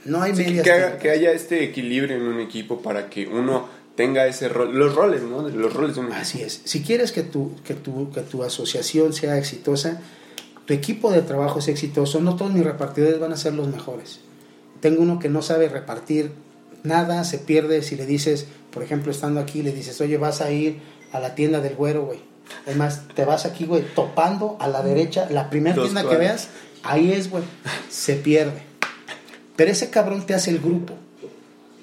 No hay medias que que haya este equilibrio en un equipo para que uno tenga ese rol, los roles, ¿no? Los roles equipo. Así es. Si quieres que tu, que, tu, que tu asociación sea exitosa, tu equipo de trabajo sea exitoso, no todos mis repartidores van a ser los mejores. Tengo uno que no sabe repartir nada, se pierde si le dices, por ejemplo, estando aquí, le dices, oye, vas a ir a la tienda del güero, güey. Además, te vas aquí, güey, topando a la derecha, la primera tienda que veas, ahí es, güey. Se pierde. Pero ese cabrón te hace el grupo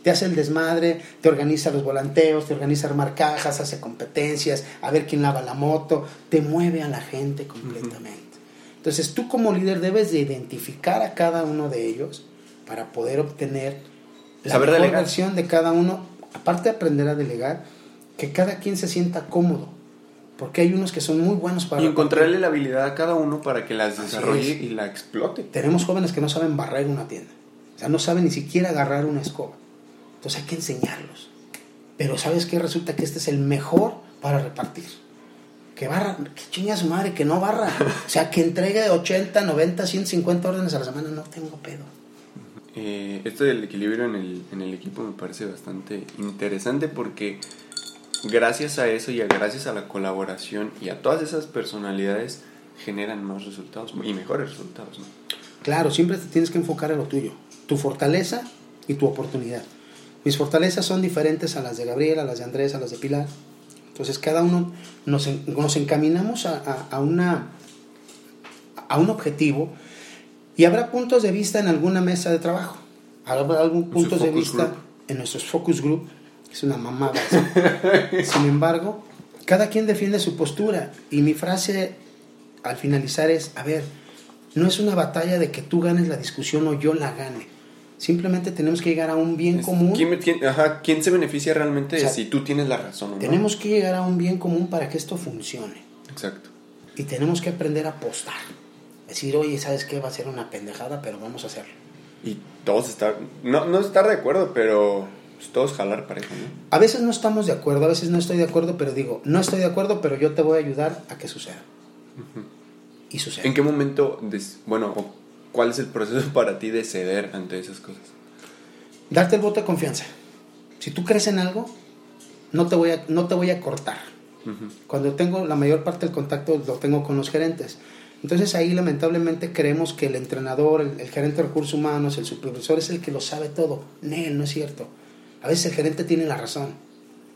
te hace el desmadre, te organiza los volanteos, te organiza armar cajas, hace competencias, a ver quién lava la moto, te mueve a la gente completamente. Entonces tú como líder debes de identificar a cada uno de ellos para poder obtener la Saber mejor delegar. versión de cada uno, aparte de aprender a delegar, que cada quien se sienta cómodo. Porque hay unos que son muy buenos para... Y encontrarle la habilidad a cada uno para que las desarrolle es. y la explote. Tenemos jóvenes que no saben barrer una tienda. O sea, no saben ni siquiera agarrar una escoba. Entonces hay que enseñarlos. Pero ¿sabes qué? Resulta que este es el mejor para repartir. Que barra, que chinga su madre, que no barra. O sea, que entregue 80, 90, 150 órdenes a la semana. No tengo pedo. Eh, esto del equilibrio en el, en el equipo me parece bastante interesante porque gracias a eso y a, gracias a la colaboración y a todas esas personalidades generan más resultados y mejores resultados. ¿no? Claro, siempre te tienes que enfocar en lo tuyo. Tu fortaleza y tu oportunidad. Mis fortalezas son diferentes a las de Gabriela, a las de Andrés, a las de Pilar. Entonces cada uno nos, nos encaminamos a, a- a una, a un objetivo y habrá puntos de vista en alguna mesa de trabajo. Habrá algún puntos de vista group. en nuestros focus group. Es una mamada. Sin embargo, cada quien defiende su postura y mi frase al finalizar es, a ver, no es una batalla de que tú ganes la discusión o yo la gane. Simplemente tenemos que llegar a un bien Es- común. ¿quién, quién- ajá, ¿quién se beneficia realmente O sea, si tú tienes la razón o no? Tenemos que llegar a un bien común para que esto funcione. Exacto. Y tenemos que aprender a apostar. Decir, oye, ¿sabes qué? Va a ser una pendejada, pero vamos a hacerlo. Y todos estar, no, no estar de acuerdo, pero pues, todos jalar parejo, ¿no? A veces no estamos de acuerdo, a veces no estoy de acuerdo, pero digo, no estoy de acuerdo, pero yo te voy a ayudar a que suceda. Y sucede. ¿En qué momento, des- bueno, cuál es el proceso para ti de ceder ante esas cosas? Darte el voto de confianza. Si tú crees en algo, no te voy a, no te voy a cortar. Ujú. Cuando tengo la mayor parte del contacto lo tengo con los gerentes. Entonces ahí lamentablemente creemos que el entrenador, el, el gerente de recursos humanos, el supervisor es el que lo sabe todo. Nel, no es cierto. A veces el gerente tiene la razón,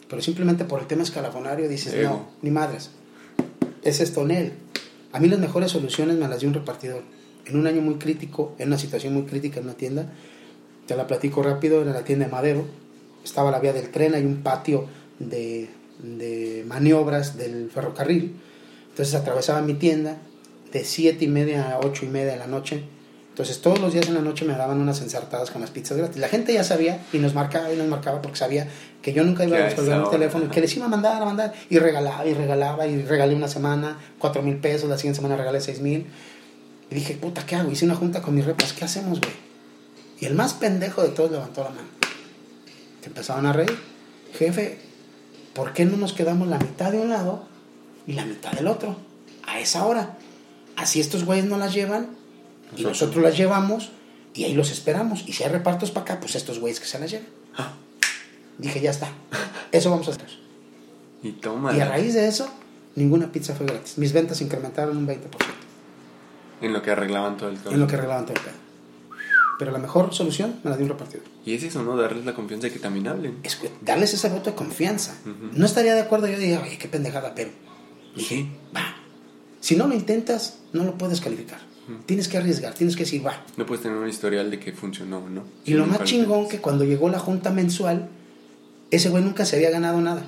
pero simplemente por el tema escalafonario dices, Ego. no, ni madres. Es esto, Nel. A mí las mejores soluciones me las dio un repartidor. En un año muy crítico, en una situación muy crítica en una tienda, te la platico rápido, era la tienda de Madero, estaba la vía del tren, hay un patio de, de maniobras del ferrocarril, entonces atravesaba mi tienda de 7 y media a 8 y media de la noche, entonces todos los días en la noche me daban unas ensartadas con las pizzas gratis. La gente ya sabía y nos marcaba y nos marcaba porque sabía que yo nunca iba a resolver el teléfono que les iba a mandar, a mandar. Y regalaba y regalaba y regalé una semana 4 mil pesos, la siguiente semana regalé 6 mil y dije, puta, ¿qué hago? Hice una junta con mis repas, ¿qué hacemos, güey? Y el más pendejo de todos levantó la mano. Se empezaron a reír. Jefe, ¿por qué no nos quedamos la mitad de un lado y la mitad del otro? A esa hora. Así estos güeyes no las llevan y Nosotros. nosotros las llevamos y ahí los esperamos. Y si hay repartos para acá, pues estos güeyes que se las lleven. Ah. Dije, ya está. Eso vamos a hacer. Y toma. Y a raíz de eso, ninguna pizza fue gratis. Mis ventas incrementaron un 20%. En lo que arreglaban todo el caos. En lo que arreglaban todo el pedo. Pero la mejor solución me la dio un repartidor. Y es eso, ¿no? Darles la confianza de que también hablen. Es que darles ese voto de confianza. No estaría de acuerdo, yo diría, oye, qué pendejada, pero dije, va. Si no lo intentas, no lo puedes calificar. Tienes que arriesgar, tienes que decir, va. No puedes tener un historial de que funcionó, ¿no? Y lo más chingón que cuando llegó la junta mensual, ese güey nunca se había ganado nada.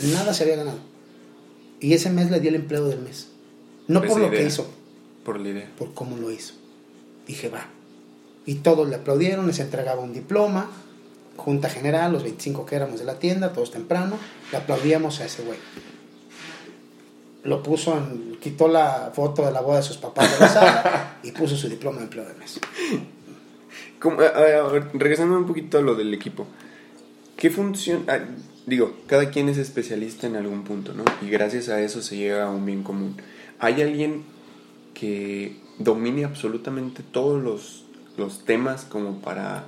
Nada se había ganado. Y ese mes le dio el empleo del mes. No Por lo que hizo, Por la idea. por cómo lo hizo. Dije, va. Y todos le aplaudieron, les entregaba un diploma, junta general, los 25 que éramos de la tienda, todos temprano, le aplaudíamos a ese güey. Lo puso en, quitó la foto de la boda de sus papás de la sala y puso su diploma de empleo del mes. ¿Cómo- a- a- a ver, regresando un poquito a lo del equipo. ¿Qué función? ah, digo, cada quien es especialista en algún punto, ¿no? Y gracias a eso se llega a un bien común. ¿Hay alguien que domine absolutamente todos los, los temas como para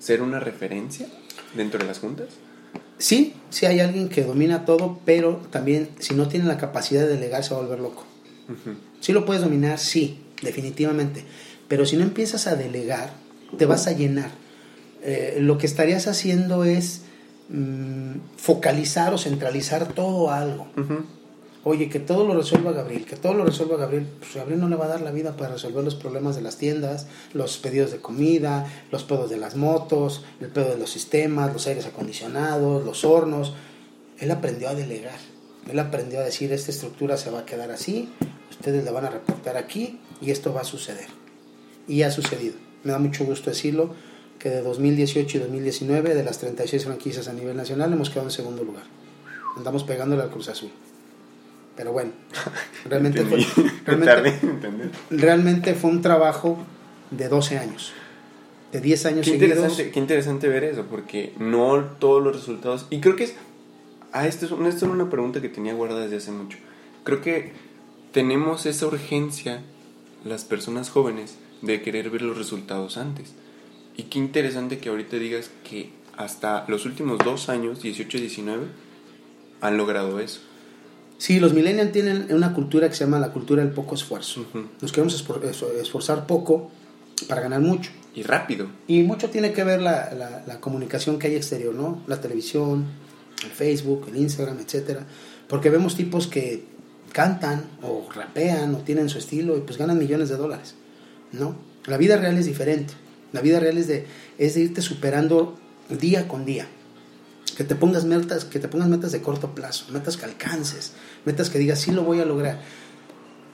ser una referencia dentro de las juntas? Sí, sí hay alguien que domina todo, pero también si no tiene la capacidad de delegar se va a volver loco. Ujú. Sí lo puedes dominar, sí, definitivamente. Pero si no empiezas a delegar, te vas a llenar. Eh, lo que estarías haciendo es mm, focalizar o centralizar todo algo. Oye, que todo lo resuelva Gabriel, que todo lo resuelva Gabriel. Pues Gabriel no le va a dar la vida para resolver los problemas de las tiendas, los pedidos de comida, los pedos de las motos, el pedo de los sistemas, los aires acondicionados, los hornos. Él aprendió a delegar. Él aprendió a decir, esta estructura se va a quedar así, ustedes la van a reportar aquí y esto va a suceder. Y ha sucedido. Me da mucho gusto decirlo que de 2018 y 2019, de las 36 franquicias a nivel nacional, hemos quedado en segundo lugar. Andamos pegándole al Cruz Azul. Pero bueno, realmente fue, realmente, realmente fue un trabajo de 12 años. De 10 años Qué seguidos. interesante, qué interesante ver eso, porque no todos los resultados. Y creo que es. Ah, esto es, esto era una pregunta que tenía guardada desde hace mucho. Creo que tenemos esa urgencia, las personas jóvenes, de querer ver los resultados antes. Y qué interesante que ahorita digas que hasta los últimos dos años, 18 y 19, han logrado eso. Sí, los millennials tienen una cultura que se llama la cultura del poco esfuerzo. Nos queremos espor- esforzar poco para ganar mucho. Y rápido. Y mucho tiene que ver la, la- la comunicación que hay exterior, ¿no? La televisión, el Facebook, el Instagram, etcétera. Porque vemos tipos que cantan o rapean o tienen su estilo y pues ganan millones de dólares, ¿no? La vida real es diferente. La vida real es de, es de irte superando día con día. Que te pongas metas, que te pongas metas de corto plazo, metas que alcances, metas que digas sí lo voy a lograr.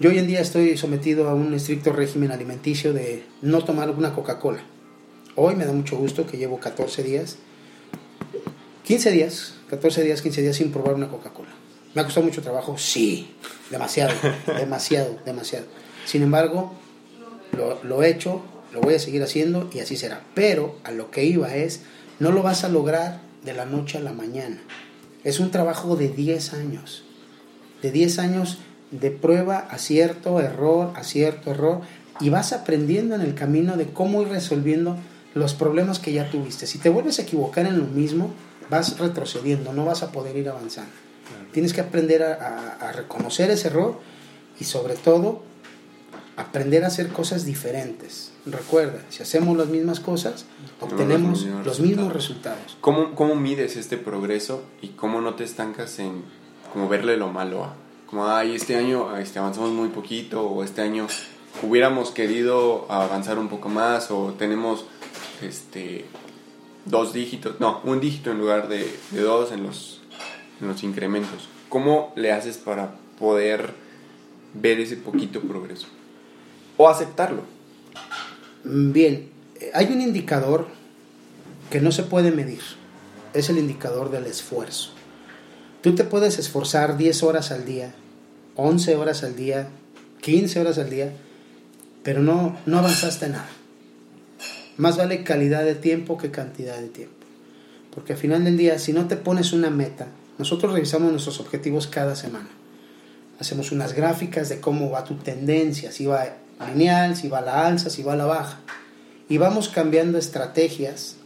Yo hoy en día estoy sometido a un estricto régimen alimenticio de no tomar una Coca-Cola. Hoy me da mucho gusto que llevo 14 días, 15 días, 14 días, 15 días sin probar una Coca-Cola. ¿Me ha costado mucho trabajo? Sí, demasiado, demasiado, demasiado. Sin embargo, lo, lo he hecho, lo voy a seguir haciendo y así será. Pero a lo que iba es, no lo vas a lograr de la noche a la mañana. Es un trabajo de 10 años. De 10 años de prueba, acierto, error, acierto, error. Y vas aprendiendo en el camino de cómo ir resolviendo los problemas que ya tuviste. Si te vuelves a equivocar en lo mismo, vas retrocediendo, no vas a poder ir avanzando. Tienes que aprender a, a- a reconocer ese error y sobre todo aprender a hacer cosas diferentes. Recuerda, si hacemos las mismas cosas, obtenemos los mismos resultados. ¿Cómo, ¿Cómo mides este progreso y cómo no te estancas en como verle lo malo a? Como, ay, este año este, avanzamos muy poquito o este año hubiéramos querido avanzar un poco más o tenemos este dos dígitos, no, un dígito en lugar de, de dos en los, en los incrementos. ¿Cómo le haces para poder ver ese poquito progreso? O aceptarlo. Bien, hay un indicador que no se puede medir. Es el indicador del esfuerzo. Tú te puedes esforzar 10 horas al día, 11 horas al día, 15 horas al día, pero no, no avanzaste nada. Más vale calidad de tiempo que cantidad de tiempo. Porque al final del día, si no te pones una meta, nosotros revisamos nuestros objetivos cada semana. Hacemos unas gráficas de cómo va tu tendencia, si va lineal, si va a la alza, si va a la baja. Y vamos cambiando estrategias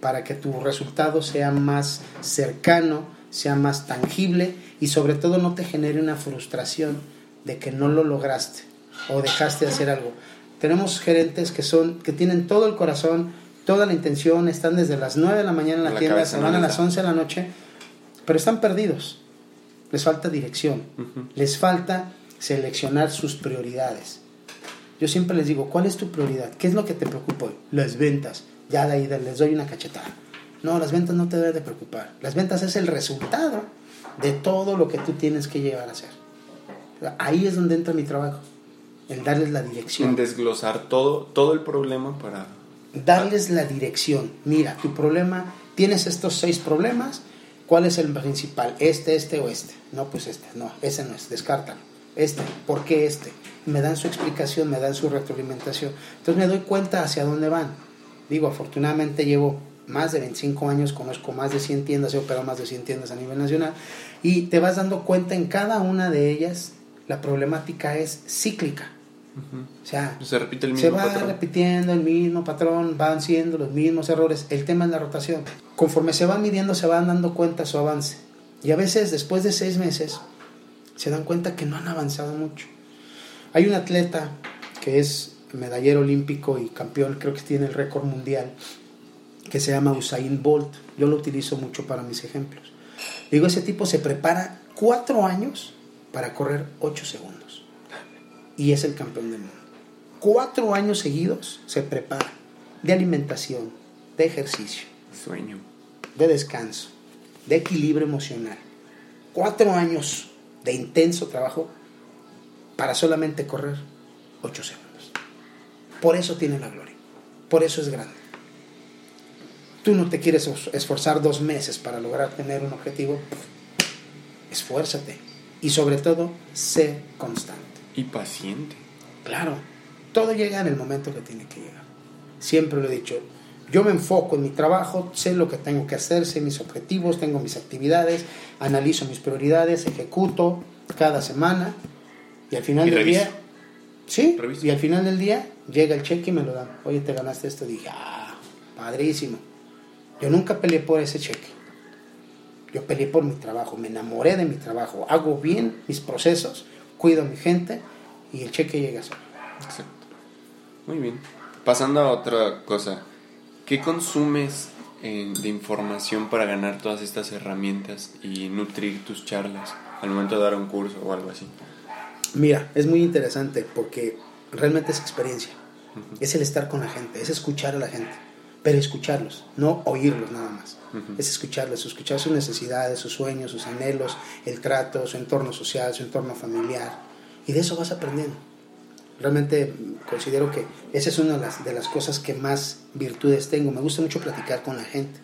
para que tu resultado sea más cercano, sea más tangible y sobre todo no te genere una frustración de que no lo lograste o dejaste de hacer algo. Tenemos gerentes que son que tienen todo el corazón, toda la intención, están desde las 9 de la mañana en la, La tienda, se van a las da. 11 de la noche, pero están perdidos. Les falta dirección. Les falta seleccionar sus prioridades. Yo siempre les digo, ¿cuál es tu prioridad? ¿Qué es lo que te preocupa hoy? Las ventas. Ya de ahí les doy una cachetada. No, las ventas no te deben de preocupar. Las ventas es el resultado de todo lo que tú tienes que llevar a hacer. Ahí es donde entra mi trabajo. El darles la En dirección. desglosar todo, todo el problema para... Darles la dirección. Mira, tu problema, tienes estos seis problemas. ¿Cuál es el principal? ¿Este, este o este? No, pues este. No, ese no es. Descártalo. Este. ¿Por qué este? Me dan su explicación, me dan su retroalimentación. Entonces me doy cuenta hacia dónde van. Digo, afortunadamente llevo más de 25 años, conozco más de 100 tiendas, he operado más de 100 tiendas a nivel nacional y te vas dando cuenta en cada una de ellas, la problemática es cíclica. O sea, Se repite el se mismo va patrón. repitiendo el mismo patrón, van siendo los mismos errores. El tema es la rotación. Conforme se van midiendo, se van dando cuenta su avance. Y a veces, después de seis meses, se dan cuenta que no han avanzado mucho. Hay un atleta que es medallero olímpico y campeón, creo que tiene el récord mundial, que se llama Usain Bolt. Yo lo utilizo mucho para mis ejemplos. Digo, ese tipo se prepara cuatro años para correr ocho segundos. Y es el campeón del mundo. Cuatro años seguidos se prepara de alimentación, de ejercicio, Sueño. de descanso, de equilibrio emocional. Cuatro años de intenso trabajo para solamente correr ocho segundos. Por eso tiene la gloria. Por eso es grande. Tú no te quieres esforzar dos meses para lograr tener un objetivo. Esfuérzate. y sobre todo ser constante. Y paciente. Claro, todo llega en el momento que tiene que llegar. Siempre lo he dicho, yo me enfoco en mi trabajo, sé lo que tengo que hacer, sé mis objetivos, tengo mis actividades, analizo mis prioridades, ejecuto cada semana y al final Y del reviso. día, sí, Reviso. y al final del día llega el cheque y me lo dan. Oye, te ganaste esto. Dije, ah, padrísimo. Yo nunca peleé por ese cheque. Yo peleé por mi trabajo, me enamoré de mi trabajo, hago bien mis procesos, cuido a mi gente y el cheque llega solo. Exacto. Muy bien. Pasando a otra cosa. ¿Qué consumes eh, de información para ganar todas estas herramientas y nutrir tus charlas al momento de dar un curso o algo así? Mira, es muy interesante porque realmente es experiencia. Es el estar con la gente, es escuchar a la gente, pero escucharlos, no oírlos nada más. Ujú. Es escucharlos, escuchar sus necesidades, sus sueños, sus anhelos, el trato, su entorno social, su entorno familiar. Y de eso vas aprendiendo. Realmente considero que esa es una de las, de las cosas que más virtudes tengo. Me gusta mucho platicar con la gente,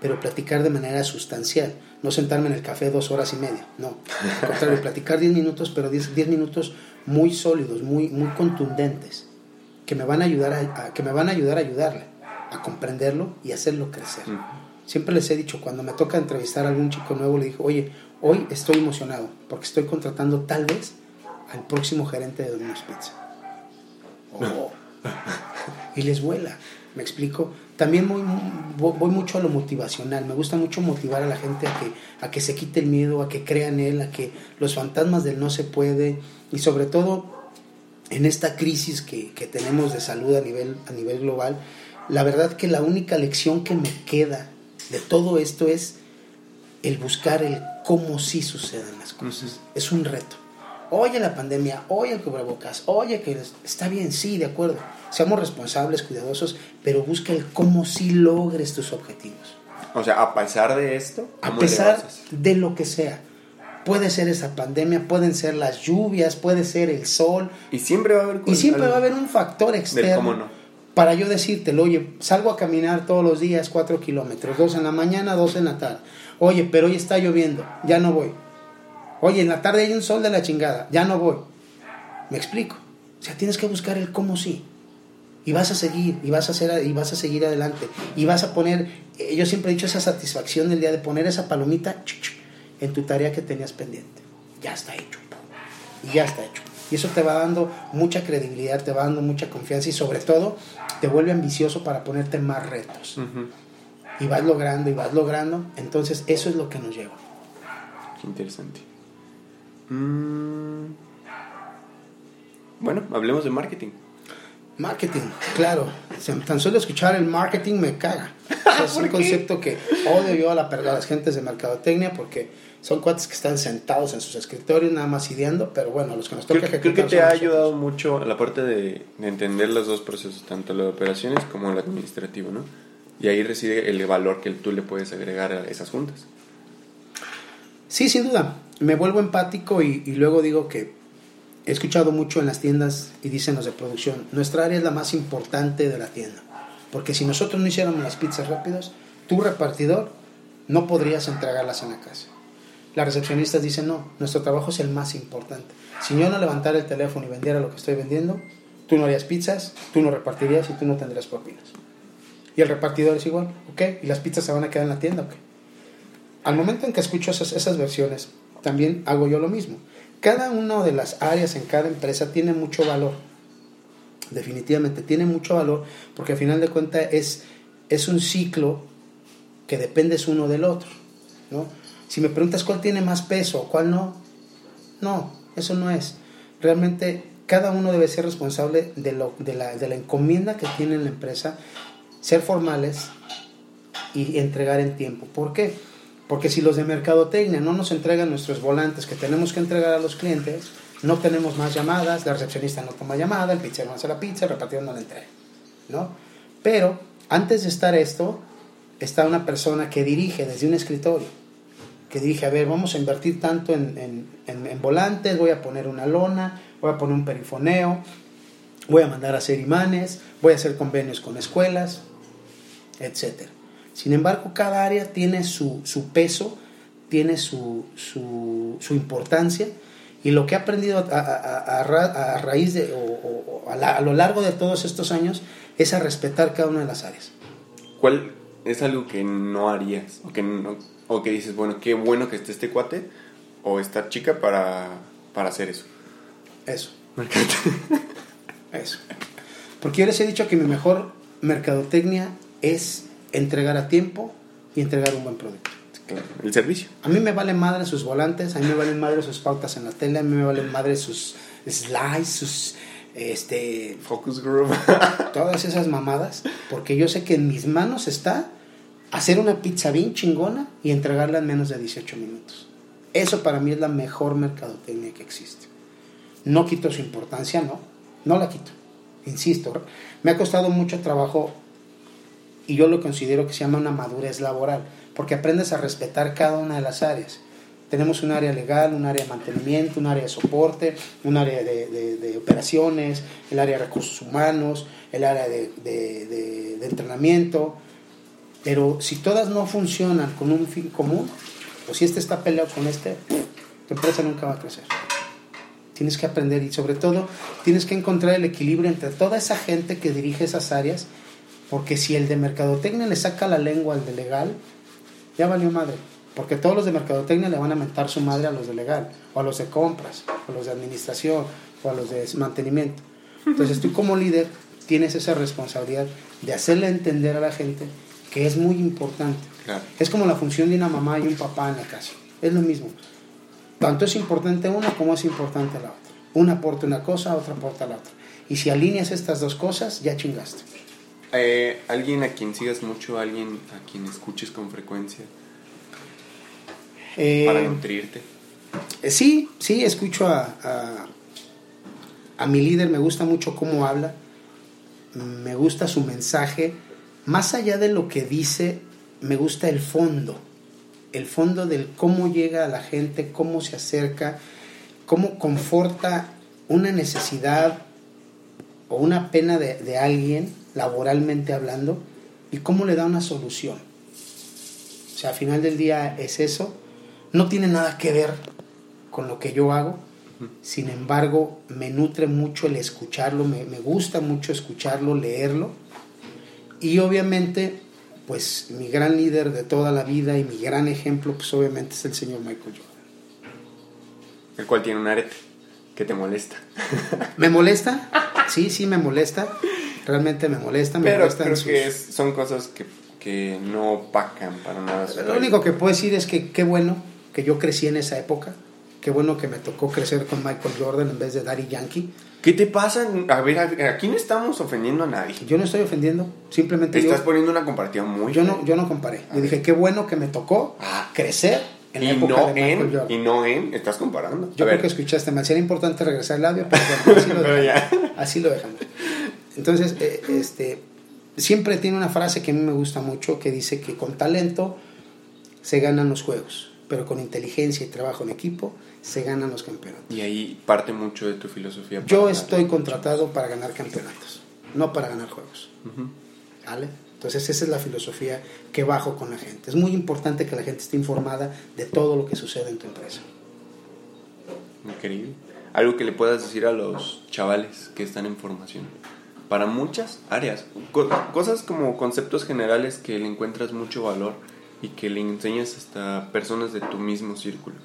pero platicar de manera sustancial. No sentarme en el café dos horas y media, no. Al contrario, platicar 10 minutos, pero 10, 10 minutos muy sólidos, muy, muy contundentes, que me van a ayudar a, a- que me van a ayudar a ayudarle, a comprenderlo y hacerlo crecer. Siempre les he dicho, cuando me toca entrevistar a algún chico nuevo, le digo, oye, hoy estoy emocionado porque estoy contratando tal vez al próximo gerente de Domino's Pizza. Oh. y les vuela, me explico. También voy, mucho a lo motivacional, me gusta mucho motivar a la gente a que, a que se quite el miedo, a que crea en él, a que los fantasmas del no se puede y sobre todo en esta crisis que, que tenemos de salud a nivel, a nivel global, la verdad que la única lección que me queda de todo esto es el buscar el cómo sí suceden las cosas. Es un reto. Oye la pandemia, oye el cubrebocas, oye que es- está bien, sí, de acuerdo. Seamos responsables, cuidadosos, pero busca el cómo sí logres tus objetivos. O sea, a pesar de esto, A ¿cómo le pesar de lo que sea. Puede ser esa pandemia, pueden ser las lluvias, puede ser el sol, Y siempre va a haber y siempre va a haber un factor externo cómo no. para yo decírtelo, oye, salgo a caminar todos los días cuatro kilómetros, dos en la mañana, dos en la tarde. Oye, pero hoy está lloviendo, ya no voy. Oye, en la tarde hay un sol de la chingada, ya no voy. Me explico. O sea, tienes que buscar el cómo sí. Y vas a seguir, y vas a hacer, y vas a seguir adelante. Y vas a poner, eh, yo siempre he dicho esa satisfacción del día de poner esa palomita en tu tarea que tenías pendiente. Ya está hecho. Y ya está hecho. Y eso te va dando mucha credibilidad, te va dando mucha confianza y sobre todo te vuelve ambicioso para ponerte más retos. Y vas logrando y vas logrando. Entonces eso es lo que nos lleva. Qué interesante. Mm. Bueno, hablemos de marketing. Marketing, claro. Tan solo escuchar el marketing me caga. O sea, es un concepto que odio yo a, la, a las gentes de mercadotecnia porque son cuates que están sentados en sus escritorios nada más ideando, pero bueno, los que nos toca Creo, creo que te ha nosotros. ayudado mucho a la parte de, de entender los dos procesos, tanto lo de operaciones como el administrativo, ¿no? Y ahí reside el valor que tú le puedes agregar a esas juntas. Sí, sin duda. Me vuelvo empático y, luego digo que he escuchado mucho en las tiendas y dicen los de producción, nuestra área es la más importante de la tienda. Porque si nosotros no hiciéramos las pizzas rápidas, tu repartidor no podrías entregarlas en la casa. Las recepcionistas dicen, no, nuestro trabajo es el más importante. Si yo no levantara el teléfono y vendiera lo que estoy vendiendo, tú no harías pizzas, tú no repartirías y tú no tendrías propinas. Y el repartidor es igual, ¿ok? Y las pizzas se van a quedar en la tienda, ¿ok? Al momento en que escucho esas versiones, también hago yo lo mismo. Cada una de las áreas en cada empresa tiene mucho valor. Definitivamente tiene mucho valor porque al final de cuentas es, es un ciclo que dependes uno del otro. ¿no? Si me preguntas cuál tiene más peso o cuál no, no, eso no es. Realmente cada uno debe ser responsable de, lo, de, la, de la encomienda que tiene en la empresa, ser formales y entregar en tiempo. ¿Por qué? Porque si los de mercadotecnia no nos entregan nuestros volantes que tenemos que entregar a los clientes, no tenemos más llamadas, la recepcionista no toma llamada, el pizzero no hace la pizza, el repartidor no la entrega. ¿no? Pero antes de estar esto, está una persona que dirige desde un escritorio, que dirige, a ver, vamos a invertir tanto en, en, volantes, voy a poner una lona, voy a poner un perifoneo, voy a mandar a hacer imanes, voy a hacer convenios con escuelas, etcétera. Sin embargo, cada área tiene su, su peso tiene su, su, su importancia y lo que he aprendido a, a, a, a raíz de, o, o a, lo largo de todos estos años es a respetar cada una de las áreas. ¿Cuál es algo que no harías? O que, no, o que dices, bueno, qué bueno que esté este cuate o esta chica para, para hacer eso. Eso. eso. Porque yo les he dicho que mi mejor mercadotecnia es entregar a tiempo y entregar un buen producto. Claro, el servicio. A mí me valen madre sus volantes, a mí me valen madre sus pautas en la tele, a mí me valen madre sus slides, sus este focus group, todas esas mamadas, porque yo sé que en mis manos está hacer una pizza bien chingona y entregarla en menos de 18 minutos. Eso para mí es la mejor mercadotecnia que existe. No quito su importancia, no, no la quito. Insisto, me ha costado mucho trabajo y yo lo considero que se llama una madurez laboral porque aprendes a respetar cada una de las áreas. Tenemos un área legal, un área de mantenimiento, un área de soporte, un área de, operaciones, el área de recursos humanos, el área de, de, entrenamiento. Pero si todas no funcionan con un fin común, o si este está peleado con este, tu empresa nunca va a crecer. Tienes que aprender y sobre todo tienes que encontrar el equilibrio entre toda esa gente que dirige esas áreas, porque si el de mercadotecnia le saca la lengua al de legal, ya valió madre. Porque todos los de mercadotecnia le van a mentar su madre a los de legal, o a los de compras, o a los de administración, o a los de mantenimiento. Entonces tú como líder tienes esa responsabilidad de hacerle entender a la gente que es muy importante. Claro. Es como la función de una mamá y un papá en la casa. Es lo mismo. Tanto es importante una como es importante la otra. Una aporta una cosa, otra aporta la otra. Y si alineas estas dos cosas, ya chingaste. Eh, ¿Alguien a quien sigas mucho, alguien a quien escuches con frecuencia? Eh, para nutrirte. Eh, sí, sí, escucho a, a, a, mi líder, me gusta mucho cómo habla, me gusta su mensaje. Más allá de lo que dice, me gusta el fondo, el fondo del cómo llega a la gente, cómo se acerca, cómo conforta una necesidad o una pena de, alguien laboralmente hablando y cómo le da una solución. O sea, al final del día es eso. No tiene nada que ver con lo que yo hago. Sin embargo, me nutre mucho el escucharlo, me, me gusta mucho escucharlo, leerlo. Y obviamente, pues mi gran líder de toda la vida y mi gran ejemplo, pues obviamente es el señor Michael Jordan. El cual tiene un arete que te molesta. ¿Me molesta? Sí, sí, me molesta realmente me molesta. Me Pero molestan creo sus... que es, son cosas que, que no opacan para nada. Lo único que puedo decir es que qué bueno que yo crecí en esa época. Qué bueno que me tocó crecer con Michael Jordan en vez de Daddy Yankee. ¿Qué te pasa? A ver, aquí no estamos ofendiendo a nadie. Yo no estoy ofendiendo, simplemente Estás yo, poniendo una comparativa muy yo no yo no comparé. Yo dije qué bueno que me tocó Ah. crecer en y no en, y no en, estás comparando. Yo A creo ver, que escuchaste mal. Sería importante regresar el audio, pero bueno, así lo dejamos. Así lo dejamos. Entonces, eh, este, siempre tiene una frase que a mí me gusta mucho que dice que con talento se ganan los juegos, pero con inteligencia y trabajo en equipo se ganan los campeonatos. Y ahí parte mucho de tu filosofía. Yo estoy contratado para ganar campeonatos, no para ganar juegos. Ujú. ¿Vale? Entonces esa es la filosofía que bajo con la gente. Es muy importante que la gente esté informada de todo lo que sucede en tu empresa. Increíble. Algo que le puedas decir a los chavales que están en formación. Para muchas áreas. Co- cosas como conceptos generales que le encuentras mucho valor y que le enseñas hasta personas de tu mismo círculo.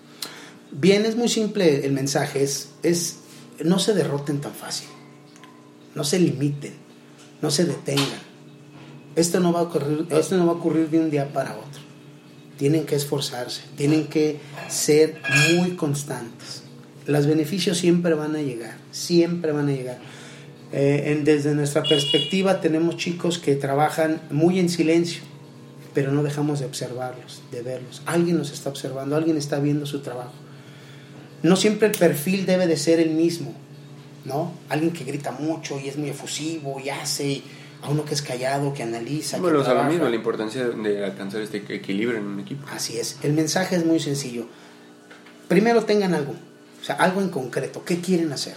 Bien, es muy simple el mensaje, es, es no se derroten tan fácil, no se limiten, no se detengan. Esto no va a ocurrir, esto no va a ocurrir de un día para otro. Tienen que esforzarse, tienen que ser muy constantes. Los beneficios siempre van a llegar, siempre van a llegar. Eh, en- desde nuestra perspectiva tenemos chicos que trabajan muy en silencio, pero no dejamos de observarlos, de verlos. Alguien los está observando, alguien está viendo su trabajo. No siempre el perfil debe de ser el mismo, ¿no? Alguien que grita mucho y es muy efusivo y hace, a uno que es callado, que analiza, Bueno, que lo mismo, la importancia de alcanzar este equilibrio en un equipo. Así es. El mensaje es muy sencillo. Primero tengan algo, o sea, algo en concreto. ¿Qué quieren hacer?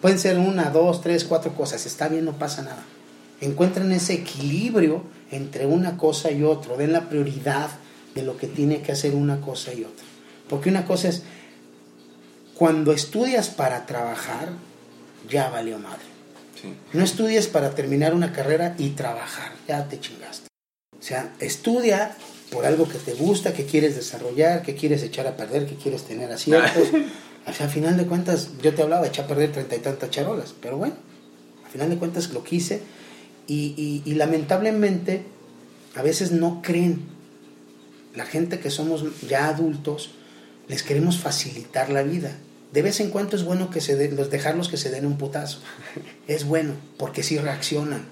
Pueden ser una, dos, tres, cuatro cosas. Está bien, no pasa nada. Encuentren ese equilibrio entre una cosa y otra. Den la prioridad de lo que tiene que hacer una cosa y otra. Porque una cosa es, cuando estudias para trabajar, ya valió madre. Sí. No estudies para terminar una carrera y trabajar, ya te chingaste. O sea, estudia por algo que te gusta, que quieres desarrollar, que quieres echar a perder, que quieres tener aciertos. O sea, a final de cuentas, yo te hablaba de echar a perder treinta y tantas charolas, pero bueno, a final de cuentas lo quise y, y- y lamentablemente a veces no creen. La gente que somos ya adultos, les queremos facilitar la vida. De vez en cuando es bueno que se den- los dejarlos que se den un putazo. Es bueno, porque sí reaccionan,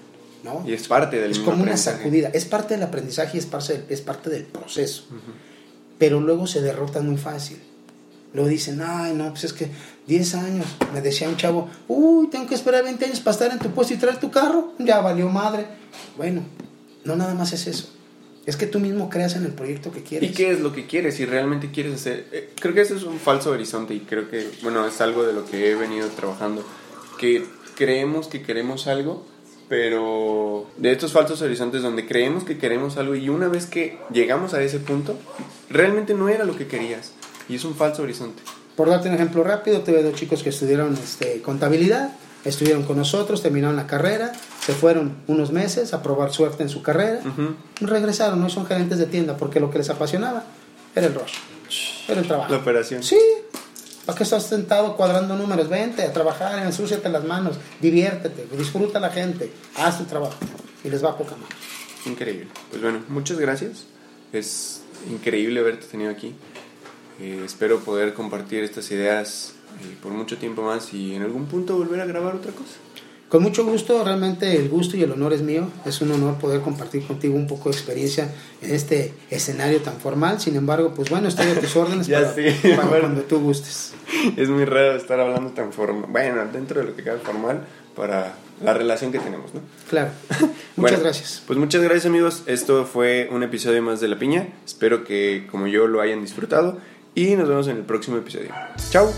¿no? Y es parte del es mismo como una sacudida. Es parte del aprendizaje y es parte, es parte del proceso. Pero luego se derrotan muy fácil. Luego dicen, ay, no, pues es que 10 años. Me decía un chavo, uy, tengo que esperar 20 años para estar en tu puesto y traer tu carro. Ya valió madre. Bueno, no nada más es eso. Es que tú mismo creas en el proyecto que quieres. ¿Y qué es lo que quieres? Si realmente quieres hacer... eh, creo que eso es un falso horizonte y creo que, bueno, es algo de lo que he venido trabajando. Que creemos que queremos algo, pero de estos falsos horizontes donde creemos que queremos algo y una vez que llegamos a ese punto, realmente no era lo que querías. Y es un falso horizonte. Por darte un ejemplo rápido, tuve dos chicos que estudiaron este, contabilidad, estuvieron con nosotros, terminaron la carrera, se fueron unos meses a probar suerte en su carrera, regresaron, no son gerentes de tienda, porque lo que les apasionaba era el rush, era el trabajo. La operación. Sí, ¿para qué estás sentado cuadrando números? Vente a trabajar, ensúciate las manos, diviértete, disfruta a la gente, haz tu trabajo y les va a poca mano. Increíble. Pues bueno, muchas gracias. Es increíble haberte tenido aquí. Eh, espero poder compartir estas ideas eh, por mucho tiempo más y en algún punto volver a grabar otra cosa. Con mucho gusto, realmente el gusto y el honor es mío. Es un honor poder compartir contigo un poco de experiencia en este escenario tan formal. Sin embargo, pues bueno, estoy a tus órdenes Ya para, sé, para bueno. cuando tú gustes. Es muy raro estar hablando tan formal. Bueno, dentro de lo que cabe formal para la relación que tenemos, ¿no? Claro. Muchas Bueno, gracias. Pues muchas gracias amigos. Esto fue un episodio más de La Piña. Espero que como yo lo hayan disfrutado y nos vemos en el próximo episodio. Chao.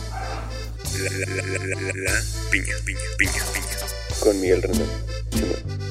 La, la, la, la, piña, piña, piña, piña. Con Miguel Rendón.